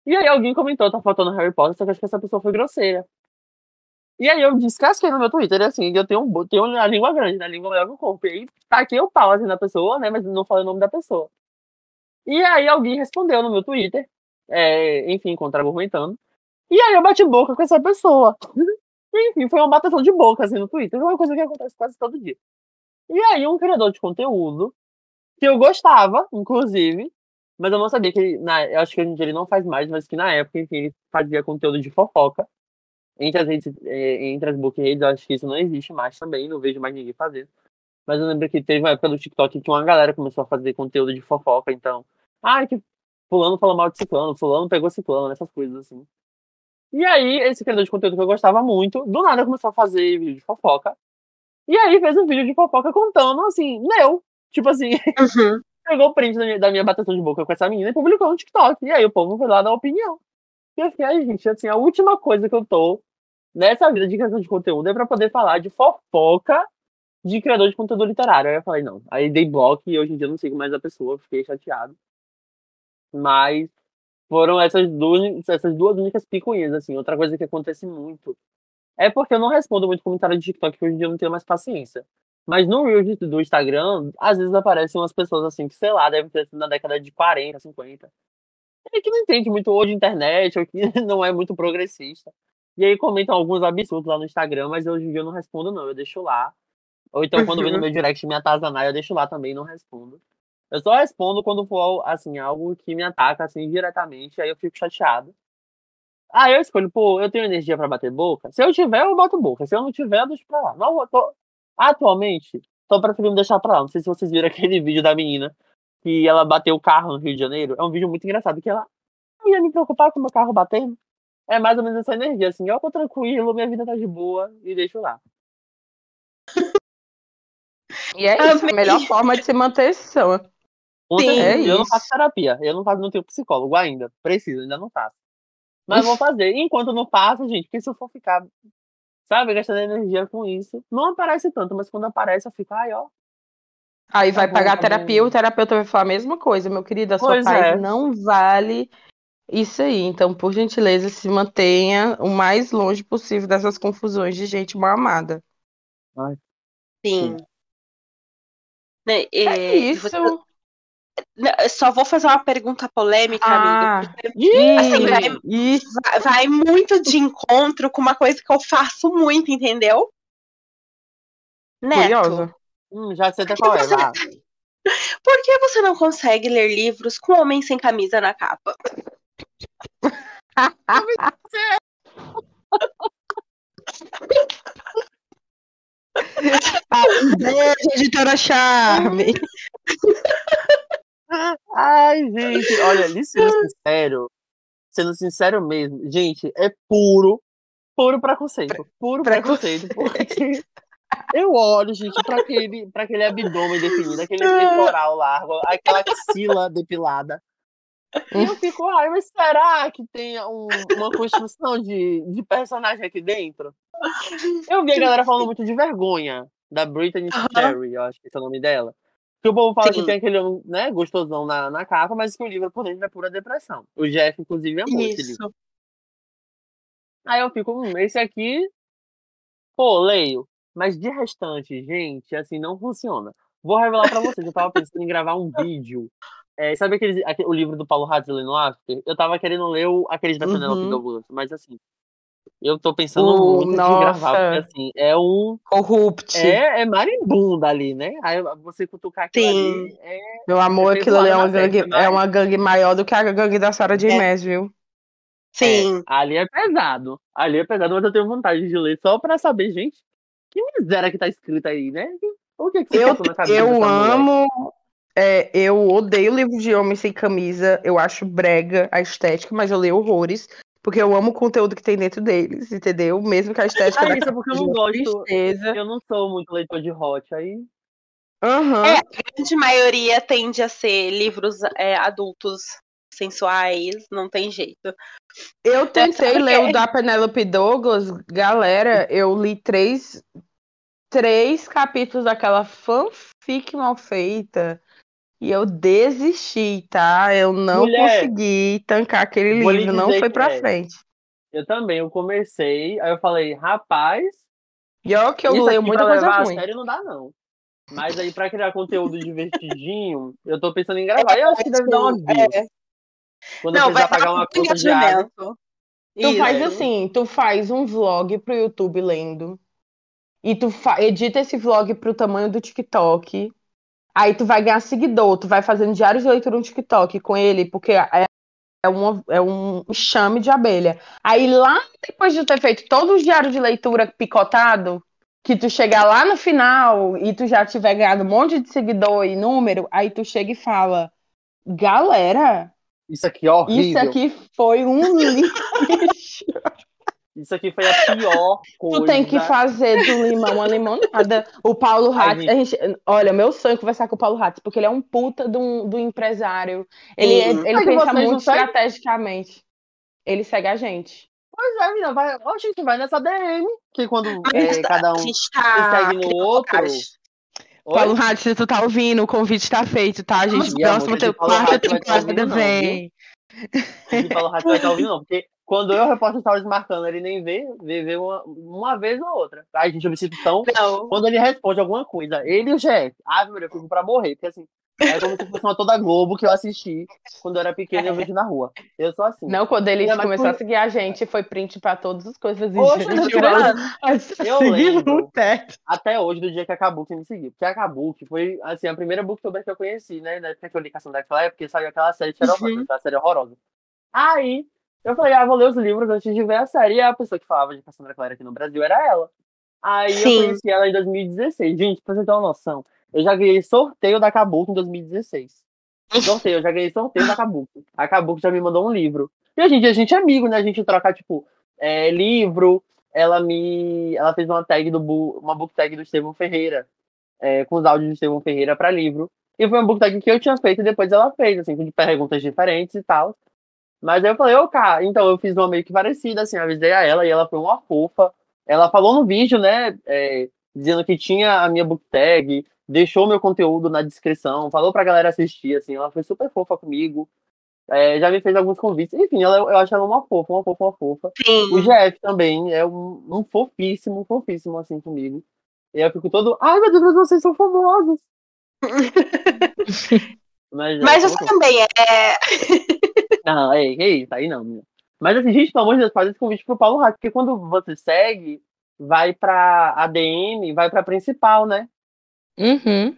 E aí alguém comentou, tá faltando Harry Potter, só que acho que essa pessoa foi grosseira. E aí eu descasquei no meu Twitter, assim, eu tenho, tenho a língua grande, né? A língua maior que o corpo. E aí taquei o pau, assim, na pessoa, né? Mas não falei o nome da pessoa. E aí alguém respondeu no meu Twitter, é, enfim, contra-argumentando. E aí eu bati boca com essa pessoa. enfim, foi uma bateção de boca, assim, no Twitter. É uma coisa que acontece quase todo dia. E aí um criador de conteúdo, que eu gostava, inclusive, mas eu não sabia que ele, na, eu acho que hoje em dia ele não faz mais, mas que na época, enfim, ele fazia conteúdo de fofoca. Entre as, redes, é, entre as book redes, eu acho que isso não existe mais também, não vejo mais ninguém fazendo. Mas eu lembro que teve uma época do TikTok que uma galera começou a fazer conteúdo de fofoca, então. Ah, que fulano falou mal de ciclano, fulano pegou ciclano, essas coisas assim. E aí, esse criador de conteúdo que eu gostava muito, do nada começou a fazer vídeo de fofoca. E aí fez um vídeo de fofoca contando, assim, meu. Tipo assim, Uhum. Pegou o print da minha, da minha de boca com essa menina e publicou no TikTok. E aí o povo foi lá dar opinião. E eu fiquei, ai, gente, assim, a última coisa que eu tô nessa vida de criação de conteúdo é pra poder falar de fofoca de criador de conteúdo literário. Aí eu falei, não. Aí dei bloco e hoje em dia eu não sigo mais a pessoa, fiquei chateado. Mas foram essas duas, essas duas únicas picuinhas, assim. Outra coisa que acontece muito é porque eu não respondo muito comentário de TikTok, que hoje em dia eu não tenho mais paciência. Mas no Reels do Instagram, às vezes aparecem umas pessoas assim que, sei lá, devem ter sido na década de 40, 50. E que não entende muito hoje internet, ou que não é muito progressista. E aí comentam alguns absurdos lá no Instagram, mas hoje em dia eu não respondo, não. Eu deixo lá. Ou então, quando vem no meu direct me atazanar, eu deixo lá também não respondo. Eu só respondo quando for, assim, algo que me ataca, assim, diretamente, aí eu fico chateado. Aí eu escolho, pô, eu tenho energia pra bater boca? Se eu tiver, eu boto boca. Se eu não tiver, eu deixo pra lá. Não, eu tô... Atualmente, tô preferindo deixar pra lá. Não sei se vocês viram aquele vídeo da menina que ela bateu o carro no Rio de Janeiro. É um vídeo muito engraçado, que ela não ia me preocupar com o meu carro batendo. É mais ou menos essa energia, assim, eu tô tranquilo, minha vida tá de boa e deixo lá. E é isso, a melhor forma de se manter sã. Com Sim, é eu não isso. faço terapia. Eu não faço, não tenho psicólogo ainda. Preciso, ainda não faço. Mas vou fazer. Enquanto não faço, gente, porque se eu for ficar, sabe, gastando energia com isso, não aparece tanto, mas quando aparece, eu fico, ai, ó. Aí Tá vai bom, pagar a tá terapia, bom. o terapeuta vai falar a mesma coisa, meu querido, a sua paz é. não vale isso aí. Então, por gentileza, se mantenha o mais longe possível dessas confusões de gente mal amada. Sim. Né, É é, isso. você- só vou fazer uma pergunta polêmica, Ah, amiga. porque Assim, vai- isso. vai, vai muito de encontro com uma coisa que eu faço muito, entendeu? Neto, Curiosa. Hum, já sei até qual é. você- Vá. por que você não consegue ler livros com homem sem camisa na capa? Beijo, editora Charme. Ai, gente, olha, sendo sincero, sendo sincero mesmo, gente, é puro, puro preconceito. Puro preconceito. Porque eu olho, gente, pra aquele, pra aquele abdômen definido, aquele peitoral largo, aquela axila depilada. E eu fico, ai, mas será que tem um- uma construção de, de personagem aqui dentro? Eu vi a galera falando muito de vergonha, da Brittany Aham. Sperry, eu acho que é o nome dela. Que o povo fala Sim. que tem aquele homem, né, gostosão na, na capa, mas que o livro por dentro é pura depressão. O Jeff, inclusive, amou esse livro. Isso. Aí eu fico, hum, esse aqui, pô, leio. Mas de restante, gente, assim, não funciona. Vou revelar pra vocês, eu tava pensando em gravar um vídeo. É, sabe aquele, aque- o livro do Paulo Hadley no After? Eu tava querendo ler o, aqueles da Penelope Uhum. Douglas, mas assim, eu tô pensando Uh, muito em nossa. gravar, porque assim, é um. Corrupt. É, é marimbunda ali, né? Aí você cutucar aquilo Sim. ali. É, Meu amor, Você aquilo ali é uma, gangue, é uma gangue maior do que a gangue da Sarah J. É. Viu? Sim. ali é pesado. Ali é pesado, mas eu tenho vontade de ler só pra saber, gente, que miséria que tá escrita aí, né? O que, que você Eu, na cabeça eu amo. é, eu odeio livro de homem sem camisa. Eu acho brega a estética, mas eu leio horrores. Porque eu amo o conteúdo que tem dentro deles, entendeu? Mesmo que a estética Ah, isso é porque eu não gosto. tristeza. Eu não sou muito leitor de hot, aí. Aham. É, a grande maioria tende a ser livros é, adultos sensuais, não tem jeito. Eu tentei Porque- ler o da Penelope Douglas, galera, eu li três, três capítulos daquela fanfic mal feita e eu desisti, tá? Eu não Mulher, consegui tancar aquele livro, não foi pra é. frente. Eu também, eu comecei, aí eu falei, rapaz, E olha que eu isso leio aqui muita pra coisa levar ruim. a sério não dá, não. Mas aí, pra criar conteúdo divertidinho, eu tô pensando em gravar. Eu acho que deve dar uma. É. Quando eu precisar pagar uma conta de água. Tu Isso. faz assim, tu faz um vlog pro YouTube lendo. E tu edita esse vlog pro tamanho do TikTok. Aí tu vai ganhar seguidor, tu vai fazendo diários de leitura no TikTok com ele, porque é, é, uma- é um chame de abelha. Aí lá, depois de ter feito todos os diários de leitura picotado, que tu chegar lá no final e tu já tiver ganhado um monte de seguidor e número, aí tu chega e fala: Galera, Isso aqui é horrível. isso aqui foi um lixo. Isso aqui foi a pior coisa. Tu tem que fazer do limão uma limonada. O Paulo Hatz, a gente, olha, meu sonho é conversar com o Paulo Hatz, porque ele é um puta do, do empresário. Ele, é- Sim. ele Mas pensa muito estrategicamente. Ele segue a gente. Pois é, menina, vai, ó, gente, vai nessa DM, que quando Mas é, cada um a tá segue no outro. Oi? Paulo Hatz, se tu tá ouvindo, o convite tá feito, tá, gente? E a Próxima quarta tá temporada ouvindo, não, vem. de Paulo Hatz vai estar ouvindo, não. Porque quando eu reposto stories marcando, ele nem vê, vê, vê uma, uma vez ou outra. Ai, gente, eu me sinto tão. Não. Quando ele responde alguma coisa, ele e o chefe, ah, meu Deus, eu fico pra morrer. Porque assim, é como se fosse uma toda Globo que eu assisti quando eu era pequeno e eu vejo na rua. Eu sou assim. Não, quando ele começou por- a seguir a gente, foi print pra todas as coisas. E Oxe, gente, eu Eu segui lembro. Até hoje, do dia que a Kabuki me seguiu. Porque a Kabuki foi, assim, a primeira booktuber que eu conheci, né? Na época que eu li Cassandra Clare, porque saiu aquela série que era Uhum. aquela série horrorosa. Aí, eu falei, ah, vou ler os livros antes de ver a série. E a pessoa que falava de Cassandra Clare aqui no Brasil era ela. Aí Sim. eu conheci ela em 2016. Gente, pra você ter uma noção, eu já ganhei sorteio da Kabuki em 2016. Sorteio, eu já ganhei sorteio da Kabuki. A Kabuki já me mandou um livro. E a gente, a gente é amigo, né? A gente troca, tipo, é, livro. Ela me. Ela fez uma tag do uma book tag do Estevão Ferreira. é, com os áudios do Estevão Ferreira pra livro. E foi uma book tag que eu tinha feito e depois ela fez, assim, com perguntas diferentes e tal. Mas aí eu falei, ô, cara, então eu fiz uma meio que parecida, assim, avisei a ela e ela foi uma fofa. Ela falou no vídeo, né, é, dizendo que tinha a minha book tag, deixou meu conteúdo na descrição, falou pra galera assistir, assim, ela foi super fofa comigo. é, já me fez alguns convites. Enfim, ela, eu acho ela uma fofa, uma fofa, uma fofa. O Sim. GF também é um, um fofíssimo, fofíssimo, assim, comigo. E eu fico todo, ai meu Deus, mas vocês são famosos. mas, Mas é, você também é. Não, é, é isso, aí não, menina. Mas assim, gente, pelo amor de Deus, faz esse convite pro Paulo Rato, porque quando você segue, vai pra ADM, vai pra principal, né? Uhum.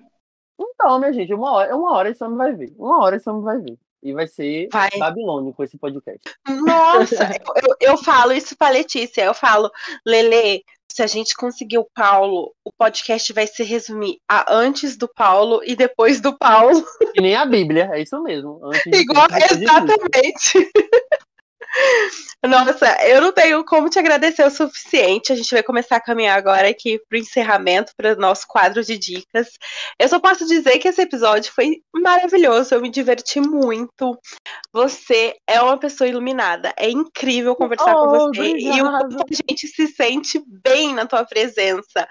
Então, minha gente, uma hora, uma hora esse homem vai ver. Uma hora esse homem vai ver. E vai ser Vai. Babilônia com esse podcast. Nossa, eu, eu, eu falo isso pra Letícia. Eu falo, Lele, se a gente conseguir o Paulo, o podcast vai se resumir a antes do Paulo e depois do Paulo. E nem a Bíblia, é isso mesmo. Igual, exatamente. Nossa, eu não tenho como te agradecer o suficiente. A gente vai começar a caminhar agora aqui pro encerramento, para o nosso quadro de dicas. Eu só posso dizer que esse episódio foi maravilhoso. Eu me diverti muito. Você é uma pessoa iluminada. É incrível conversar com Oh, você. E o quanto a gente se sente bem na tua presença.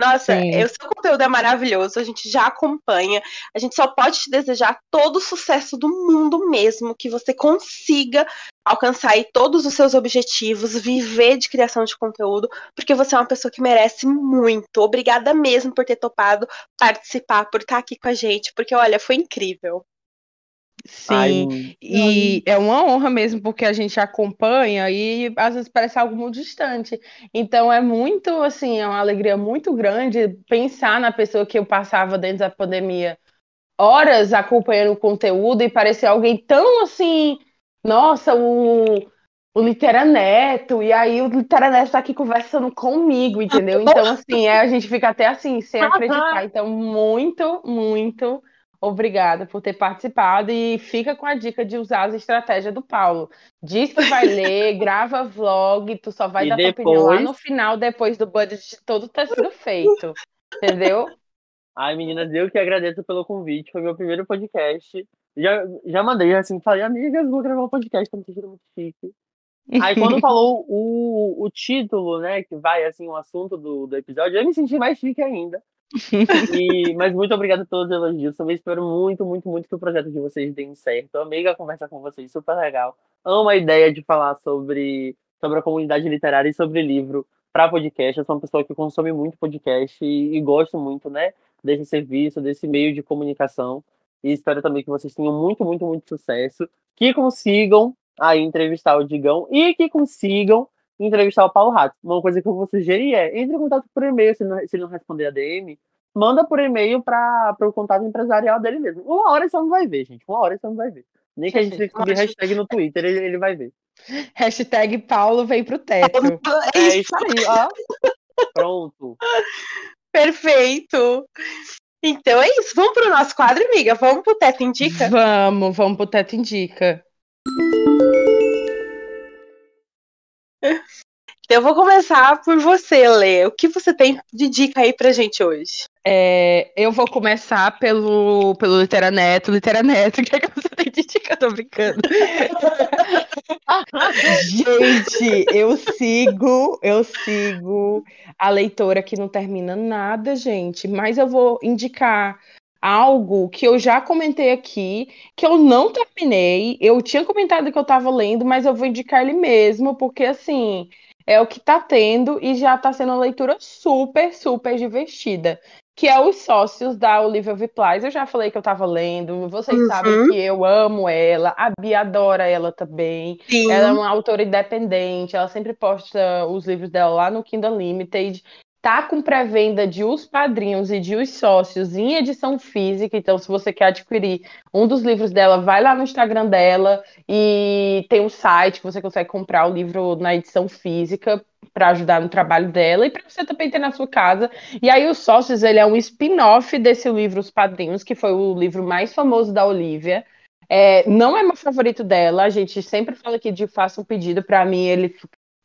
Nossa, Sim. o seu conteúdo é maravilhoso, a gente já acompanha. A gente só pode te desejar todo o sucesso do mundo mesmo, que você consiga alcançar aí todos os seus objetivos, viver de criação de conteúdo, porque você é uma pessoa que merece muito. Obrigada mesmo por ter topado participar, por estar aqui com a gente, porque olha, foi incrível. Sim. Ai, E é uma honra mesmo, porque a gente acompanha e às vezes parece algo muito distante. Então é muito, assim, é uma alegria muito grande pensar na pessoa que eu passava dentro da pandemia, horas acompanhando o conteúdo e parecer alguém tão assim, nossa, o, o Literaneto, e aí o Literaneto tá aqui conversando comigo, entendeu? Então, assim, é, a gente fica até assim, sem acreditar. Então, muito, muito. Obrigada por ter participado e fica com a dica de usar as estratégias do Paulo. Diz que vai ler, grava vlog, tu só vai E dar tua opinião lá depois- no final, depois do budget todo ter sido feito. Entendeu? Ai, meninas, eu que agradeço pelo convite. Foi meu primeiro podcast. Já, já mandei, assim, falei, amigas, vou gravar um podcast, tô me sentindo muito chique. Aí quando falou o, o título, né, que vai, assim, o assunto do, do episódio, eu me senti mais chique ainda. E, mas muito obrigado a todos os elogios. Também espero muito, muito, muito que o projeto de vocês dê certo. Amei a conversa com vocês, super legal. Amo a ideia de falar sobre, sobre a comunidade literária e sobre livro para podcast. Eu sou uma pessoa que consome muito podcast e, e gosto muito, né? desse serviço, desse meio de comunicação. E espero também que vocês tenham muito, muito, muito sucesso, que consigam aí entrevistar o Digão e que consigam entrevistar o Paulo Rato. Uma coisa que eu vou sugerir é entre em contato por e-mail, se, não, se ele não responder a DM, manda por e-mail para o contato empresarial dele mesmo. Uma hora você não vai ver, gente. Uma hora você não vai ver. Nem que a gente descobrir hashtag no Twitter, ele, ele vai ver. Hashtag Paulo vem pro teto. É isso aí, ó. Pronto. Perfeito. Então é isso. Vamos pro nosso quadro, amiga? Vamos pro Teto Indica? Vamos, vamos pro Teto Indica. Então eu vou começar por você, Lê. O que você tem de dica aí pra gente hoje? É, eu vou começar pelo, pelo Literaneto. Literaneto, o que é que você tem de dica? Tô brincando. gente, eu sigo, eu sigo a leitora que não termina nada, gente. Mas eu vou indicar algo que eu já comentei aqui, que eu não terminei. Eu tinha comentado que eu estava lendo, mas eu vou indicar ele mesmo, porque assim, é o que está tendo e já está sendo uma leitura super, super divertida. Que é Os Sócios da Olivia Viplais. Eu já falei que eu estava lendo, vocês uhum. sabem que eu amo ela, a Bia adora ela também. Sim. Ela é uma autora independente, ela sempre posta os livros dela lá no Kindle Limited tá com pré-venda de Os Padrinhos e de Os Sócios em edição física. Então, se você quer adquirir um dos livros dela, vai lá no Instagram dela e tem um site que você consegue comprar o livro na edição física para ajudar no trabalho dela e para você também ter na sua casa. E aí, Os Sócios, ele é um spin-off desse livro Os Padrinhos, que foi o livro mais famoso da Olivia. É, não é meu favorito dela, a gente sempre fala aqui de faça um pedido, para mim ele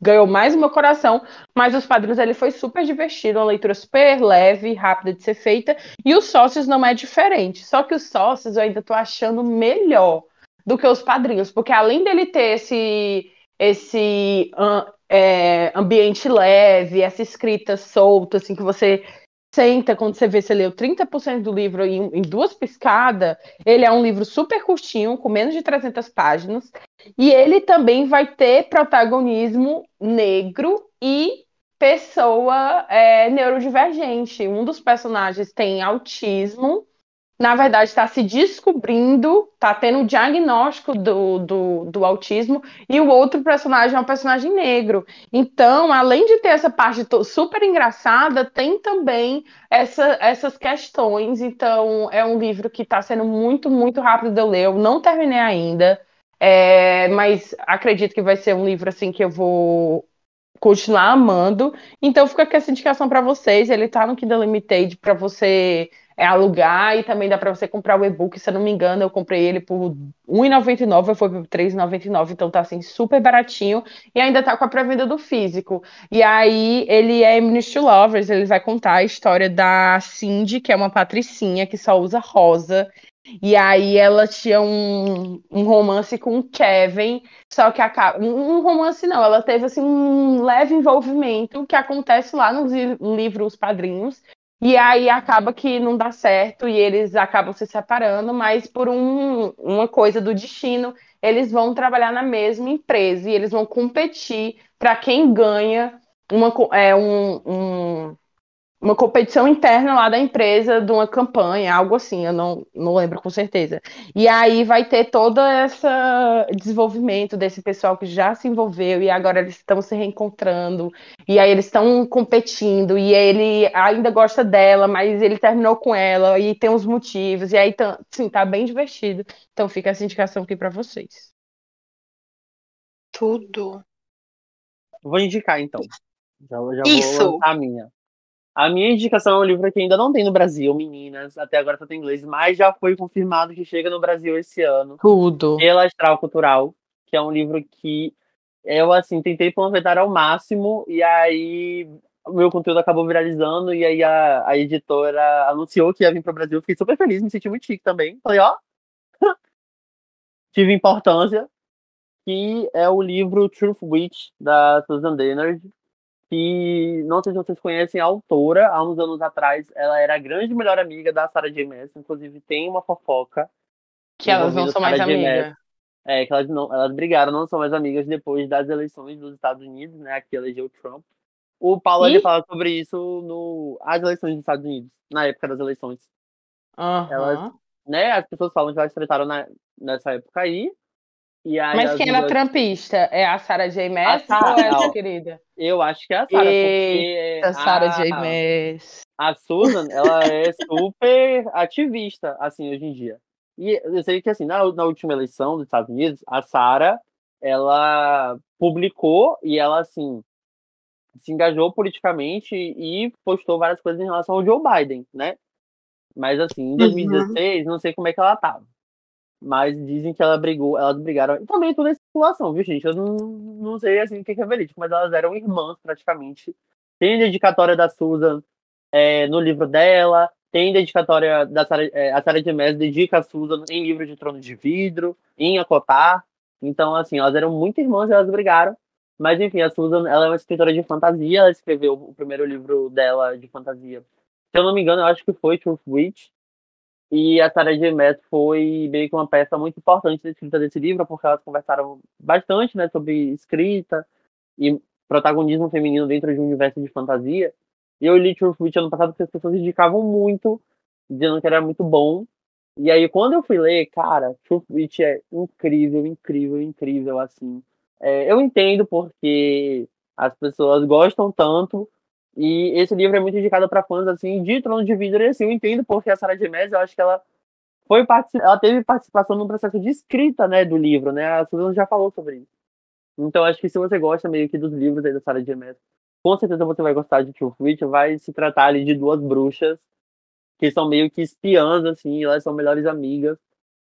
ganhou mais o meu coração, mas Os Padrinhos ele foi super divertido, uma leitura super leve, rápida de ser feita, e Os Sócios não é diferente, só que Os Sócios eu ainda tô achando melhor do que Os Padrinhos, porque além dele ter esse, esse é, ambiente leve, essa escrita solta, assim, que você senta, quando você vê, você leu 30% do livro em, em, duas piscadas, ele é um livro super curtinho, com menos de 300 páginas, e ele também vai ter protagonismo negro e pessoa é, neurodivergente. Um dos personagens tem autismo na verdade, está se descobrindo, está tendo o diagnóstico do, do, do, autismo, e o outro personagem é um personagem negro. Então, além de ter essa parte super engraçada, tem também essa, essas questões. Então, é um livro que está sendo muito, muito rápido de eu ler. Eu não terminei ainda, é, mas acredito que vai ser um livro assim que eu vou continuar amando. Então, fica aqui essa indicação para vocês. Ele está no Kindle Limited para você é alugar e também dá para você comprar o e-book. Se eu não me engano, eu comprei ele por R$1,99, foi por R$3,99, então tá assim super baratinho e ainda tá com a pré-venda do físico. E aí ele é Ministry Lovers, ele vai contar a história da Cindy, que é uma patricinha que só usa rosa. E aí ela tinha um, um romance com o Kevin, só que acaba. Um romance não, ela teve assim um leve envolvimento que acontece lá no livro Os Padrinhos, e aí acaba que não dá certo e eles acabam se separando, mas por um, uma coisa do destino, eles vão trabalhar na mesma empresa e eles vão competir para quem ganha uma, é, um, um uma competição interna lá da empresa de uma campanha, algo assim, eu não, não lembro com certeza. E aí vai ter todo esse desenvolvimento desse pessoal que já se envolveu e agora eles estão se reencontrando, e aí eles estão competindo, e ele ainda gosta dela, mas ele terminou com ela, e tem uns motivos, e aí tá, sim, tá bem divertido. Então fica essa indicação aqui para vocês. Tudo. Vou indicar então. Já, já Isso. vou lançar a minha. A minha indicação é um livro que ainda não tem no Brasil, meninas. Até agora só tem inglês, mas já foi confirmado que chega no Brasil esse ano. Tudo. Pela Astral Cultural, que é um livro que eu, assim, tentei panfletar ao máximo, e aí o meu conteúdo acabou viralizando, e aí a, a editora anunciou que ia vir para o Brasil. Fiquei super feliz, me senti muito chique também. Falei, ó, tive importância. Que é o livro Truth Witch, da Susan Dennard que não sei se vocês conhecem a autora, há uns anos atrás, ela era a grande melhor amiga da Sarah J. Maas, inclusive tem uma fofoca. Que elas não são mais amigas. É, que elas, não, elas brigaram, não são mais amigas depois das eleições dos Estados Unidos, né, aqui elegeu Trump. O Paulo E? ele fala sobre isso no as eleições dos Estados Unidos, na época das eleições. Aham. Elas- Né? As pessoas falam que elas trataram na, nessa época aí. Mas as quem era duas- trampista? É a Sarah J. Maas ou é não. querida? Eu acho que é a Sarah, porque A Sarah J. a, Maas. a Susan, ela é super ativista, assim, hoje em dia. E eu sei que, assim, na, na última eleição dos Estados Unidos, a Sarah, ela publicou e ela, assim, se engajou politicamente e postou várias coisas em relação ao Joe Biden, né? Mas, assim, em 2016, não sei como é que ela tava. Mas dizem que ela brigou, elas brigaram. E também tudo é especulação, viu, gente? Eu não, não sei, assim, o que é verídico, mas elas eram irmãs, praticamente. Tem dedicatória da Susan é, no livro dela, tem dedicatória da Sarah, é, a Sarah de Mes dedica a Susan em livro de Trono de Vidro, em Acotar. Então, assim, elas eram muito irmãs e elas brigaram. Mas, enfim, a Susan, ela é uma escritora de fantasia, ela escreveu o primeiro livro dela de fantasia. Se eu não me engano, eu acho que foi Truth Witch. E a Sarah J. Maas foi meio que uma peça muito importante na escrita desse livro, porque elas conversaram bastante né, sobre escrita e protagonismo feminino dentro de um universo de fantasia. E eu li Truth Witch ano passado porque as pessoas indicavam muito, dizendo que era muito bom. E aí, quando eu fui ler, cara, Truth Witch é incrível, incrível, incrível, assim. É, eu entendo porque as pessoas gostam tanto, e esse livro é muito indicado para fãs, assim, de Trono de Vidro, e assim, eu entendo porque a Sarah de Mes, eu acho que ela foi ela teve participação no processo de escrita, né, do livro, né, a Susan já falou sobre isso. Então, acho que se você gosta meio que dos livros aí da Sarah J. Maas, com certeza você vai gostar de Truth Witch, vai se tratar ali de duas bruxas que são meio que espiãs, assim, elas são melhores amigas,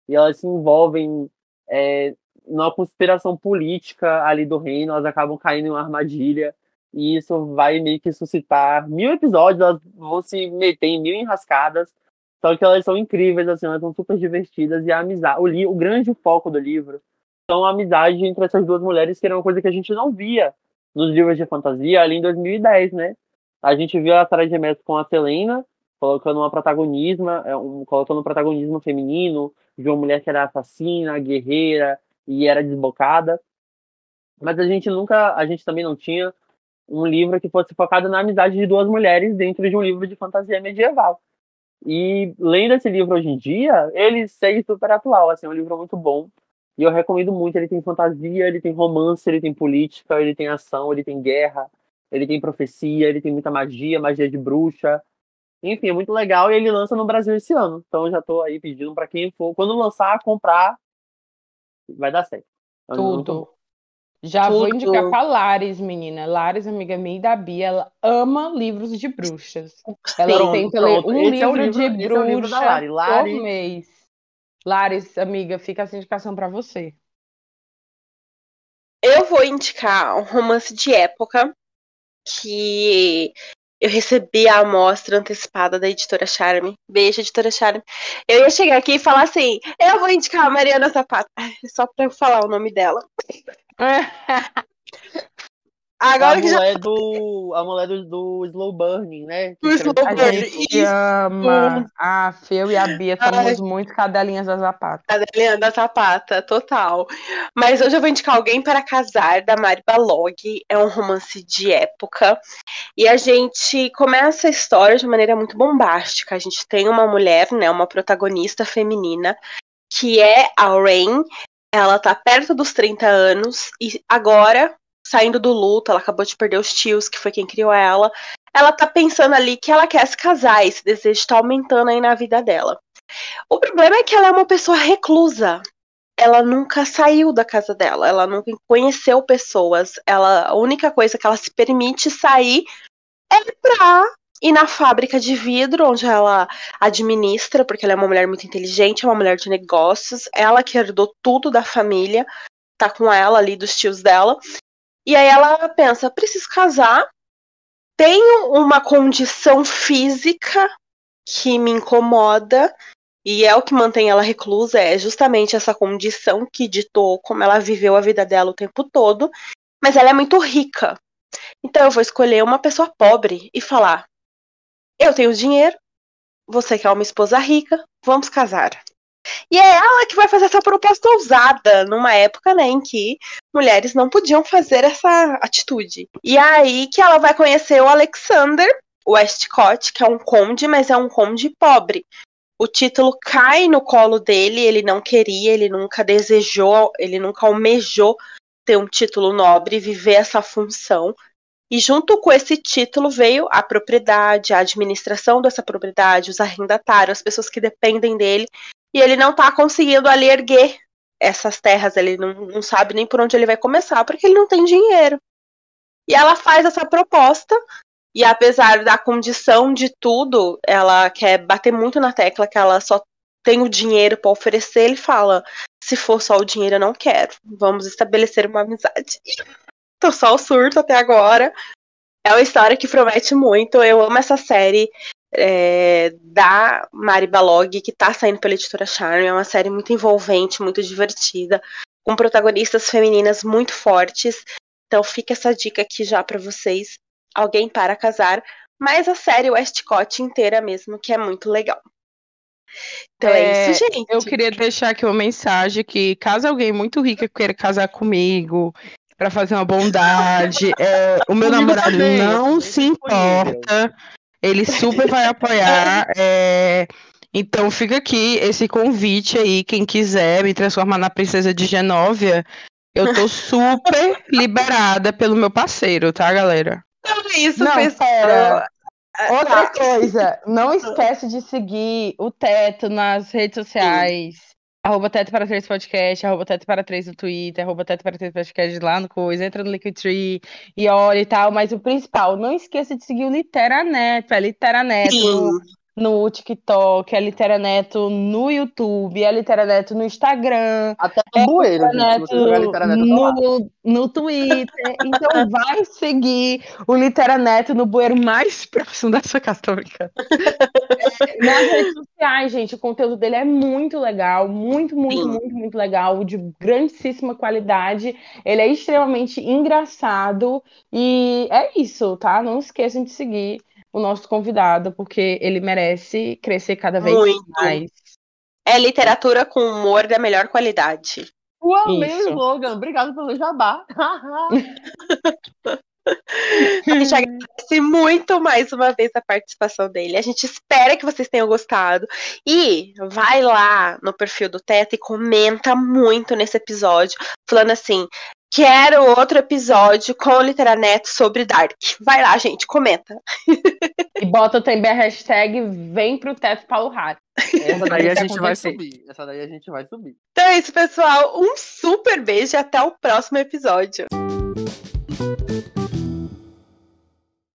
e elas se envolvem é, numa conspiração política ali do reino, elas acabam caindo em uma armadilha, e isso vai meio que suscitar mil episódios, elas vão se meter em mil enrascadas, só que elas são incríveis, assim, elas são super divertidas, e a amizade, o, li, o grande foco do livro são a amizade entre essas duas mulheres, que era uma coisa que a gente não via nos livros de fantasia ali em 2010, né? A gente viu a Sarah. Maas com a Selena, colocando uma protagonismo, é, um, colocando um protagonismo feminino, de uma mulher que era assassina, guerreira e era desbocada. Mas a gente nunca, a gente também não tinha um livro que fosse focado na amizade de duas mulheres dentro de um livro de fantasia medieval. E lendo esse livro hoje em dia, ele segue super atual, assim, é um livro muito bom. E eu recomendo muito, ele tem fantasia, ele tem romance, ele tem política, ele tem ação, ele tem guerra, ele tem profecia, ele tem muita magia, magia de bruxa. Enfim, é muito legal e ele lança no Brasil esse ano. Então eu já tô aí pedindo para quem for, quando lançar, comprar, vai dar certo. Um livro bom. Tudo. Já vou indicar pra Lares, menina. Lares, amiga minha e da Bia, ela ama livros de bruxas. Ela Sim, tenta ler pronto. um Esse é livro, livro- de é o livro da bruxa Lari. Lari- por mês. Lares, amiga, fica essa indicação pra você. Eu vou indicar um romance de época que eu recebi a amostra antecipada da editora Charme. Beijo, editora Charme. Eu ia chegar aqui e falar assim: eu vou indicar a Mariana Zapata. Só pra eu falar o nome dela. Agora a que já mulher do. A mulher do, do Slow Burning, né? Que Do Slow A Burning. ama. A eu e a Bia somos Ai. muito cadelinhas da Zapata. A Leandra Zapata, total. Mas hoje eu vou indicar Alguém para Casar, da Mari Balog. É um romance de época. E a gente começa a história de maneira muito bombástica. A gente tem uma mulher, né, uma protagonista feminina, que é a Rain. Ela tá perto dos 30 anos e agora, saindo do luto, ela acabou de perder os tios, que foi quem criou ela. Ela tá pensando ali que ela quer se casar, esse desejo tá aumentando aí na vida dela. O problema é que ela é uma pessoa reclusa. Ela nunca saiu da casa dela, ela nunca conheceu pessoas. Ela, a única coisa que ela se permite sair é pra ir na fábrica de vidro, onde ela administra, porque ela é uma mulher muito inteligente, é uma mulher de negócios. Ela que herdou tudo da família, tá com ela ali, dos tios dela. E aí ela pensa: preciso casar, tenho uma condição física que me incomoda. E é o que mantém ela reclusa, é justamente essa condição que ditou como ela viveu a vida dela o tempo todo. Mas ela é muito rica. Então eu vou escolher uma pessoa pobre e falar: eu tenho dinheiro, você quer uma esposa rica, vamos casar. E é ela que vai fazer essa proposta ousada, numa época né, em que mulheres não podiam fazer essa atitude. E é aí que ela vai conhecer o Alexander Westcott, que é um conde, mas é um conde pobre. O título cai no colo dele, ele não queria, ele nunca desejou, ele nunca almejou ter um título nobre, viver essa função. E junto com esse título veio a propriedade, a administração dessa propriedade, os arrendatários, as pessoas que dependem dele. E ele não está conseguindo ali erguer essas terras, ele não, não sabe nem por onde ele vai começar, porque ele não tem dinheiro. E ela faz essa proposta, e apesar da condição de tudo, ela quer bater muito na tecla que ela só tem o dinheiro para oferecer. Ele fala: se for só o dinheiro, eu não quero. Vamos estabelecer uma amizade. Tô só o surto até agora. É uma história que promete muito. Eu amo essa série é, da Mari Balog, que tá saindo pela editora Charme. É uma série muito envolvente, muito divertida, com protagonistas femininas muito fortes. Então fica essa dica aqui já para vocês. Alguém para casar, mas a série Westcott inteira mesmo, que é muito legal. Então é, é isso, gente. Eu queria deixar aqui uma mensagem que caso alguém muito rico queira casar comigo, para fazer uma bondade. É, o meu namorado também, não se importa, ele super vai apoiar. É, então fica aqui esse convite aí, quem quiser me transformar na princesa de Genóvia, eu tô super liberada pelo meu parceiro, tá, galera? Então é isso, não, pessoal. Outra tá. coisa, não esquece de seguir o Teto nas redes sociais. Sim. Arroba Teto para Três Podcast, arroba Teto para Três no Twitter, arroba Teto para Três Podcast lá no coisa, entra no Linktree e olha e tal, mas o principal, não esqueça de seguir o Literaneto, é Literaneto. No, no TikTok, é Literaneto no YouTube, é Literaneto no Instagram. Até no é bueiro, Literaneto no, no Twitter. então vai seguir o Literaneto no bueiro mais próximo da sua casa, é, nas redes sociais, gente, o conteúdo dele é muito legal, muito, muito, Sim. muito, muito legal, de grandíssima qualidade. Ele é extremamente engraçado e é isso, tá? Não esqueçam de seguir o nosso convidado, porque ele merece crescer cada vez Muito. mais. É literatura com humor da melhor qualidade. O amei slogan. Obrigado pelo jabá. A gente agradece muito mais uma vez a participação dele. A gente espera que vocês tenham gostado. E vai lá no perfil do Teto e comenta muito nesse episódio, falando assim: Quero outro episódio com o Literaneto sobre Dark. Vai lá, gente, comenta. E bota também a hashtag Vem pro Teto Paulo Raro. Essa daí a gente vai subir. Essa daí a gente vai subir. Então é isso, pessoal. Um super beijo e até o próximo episódio.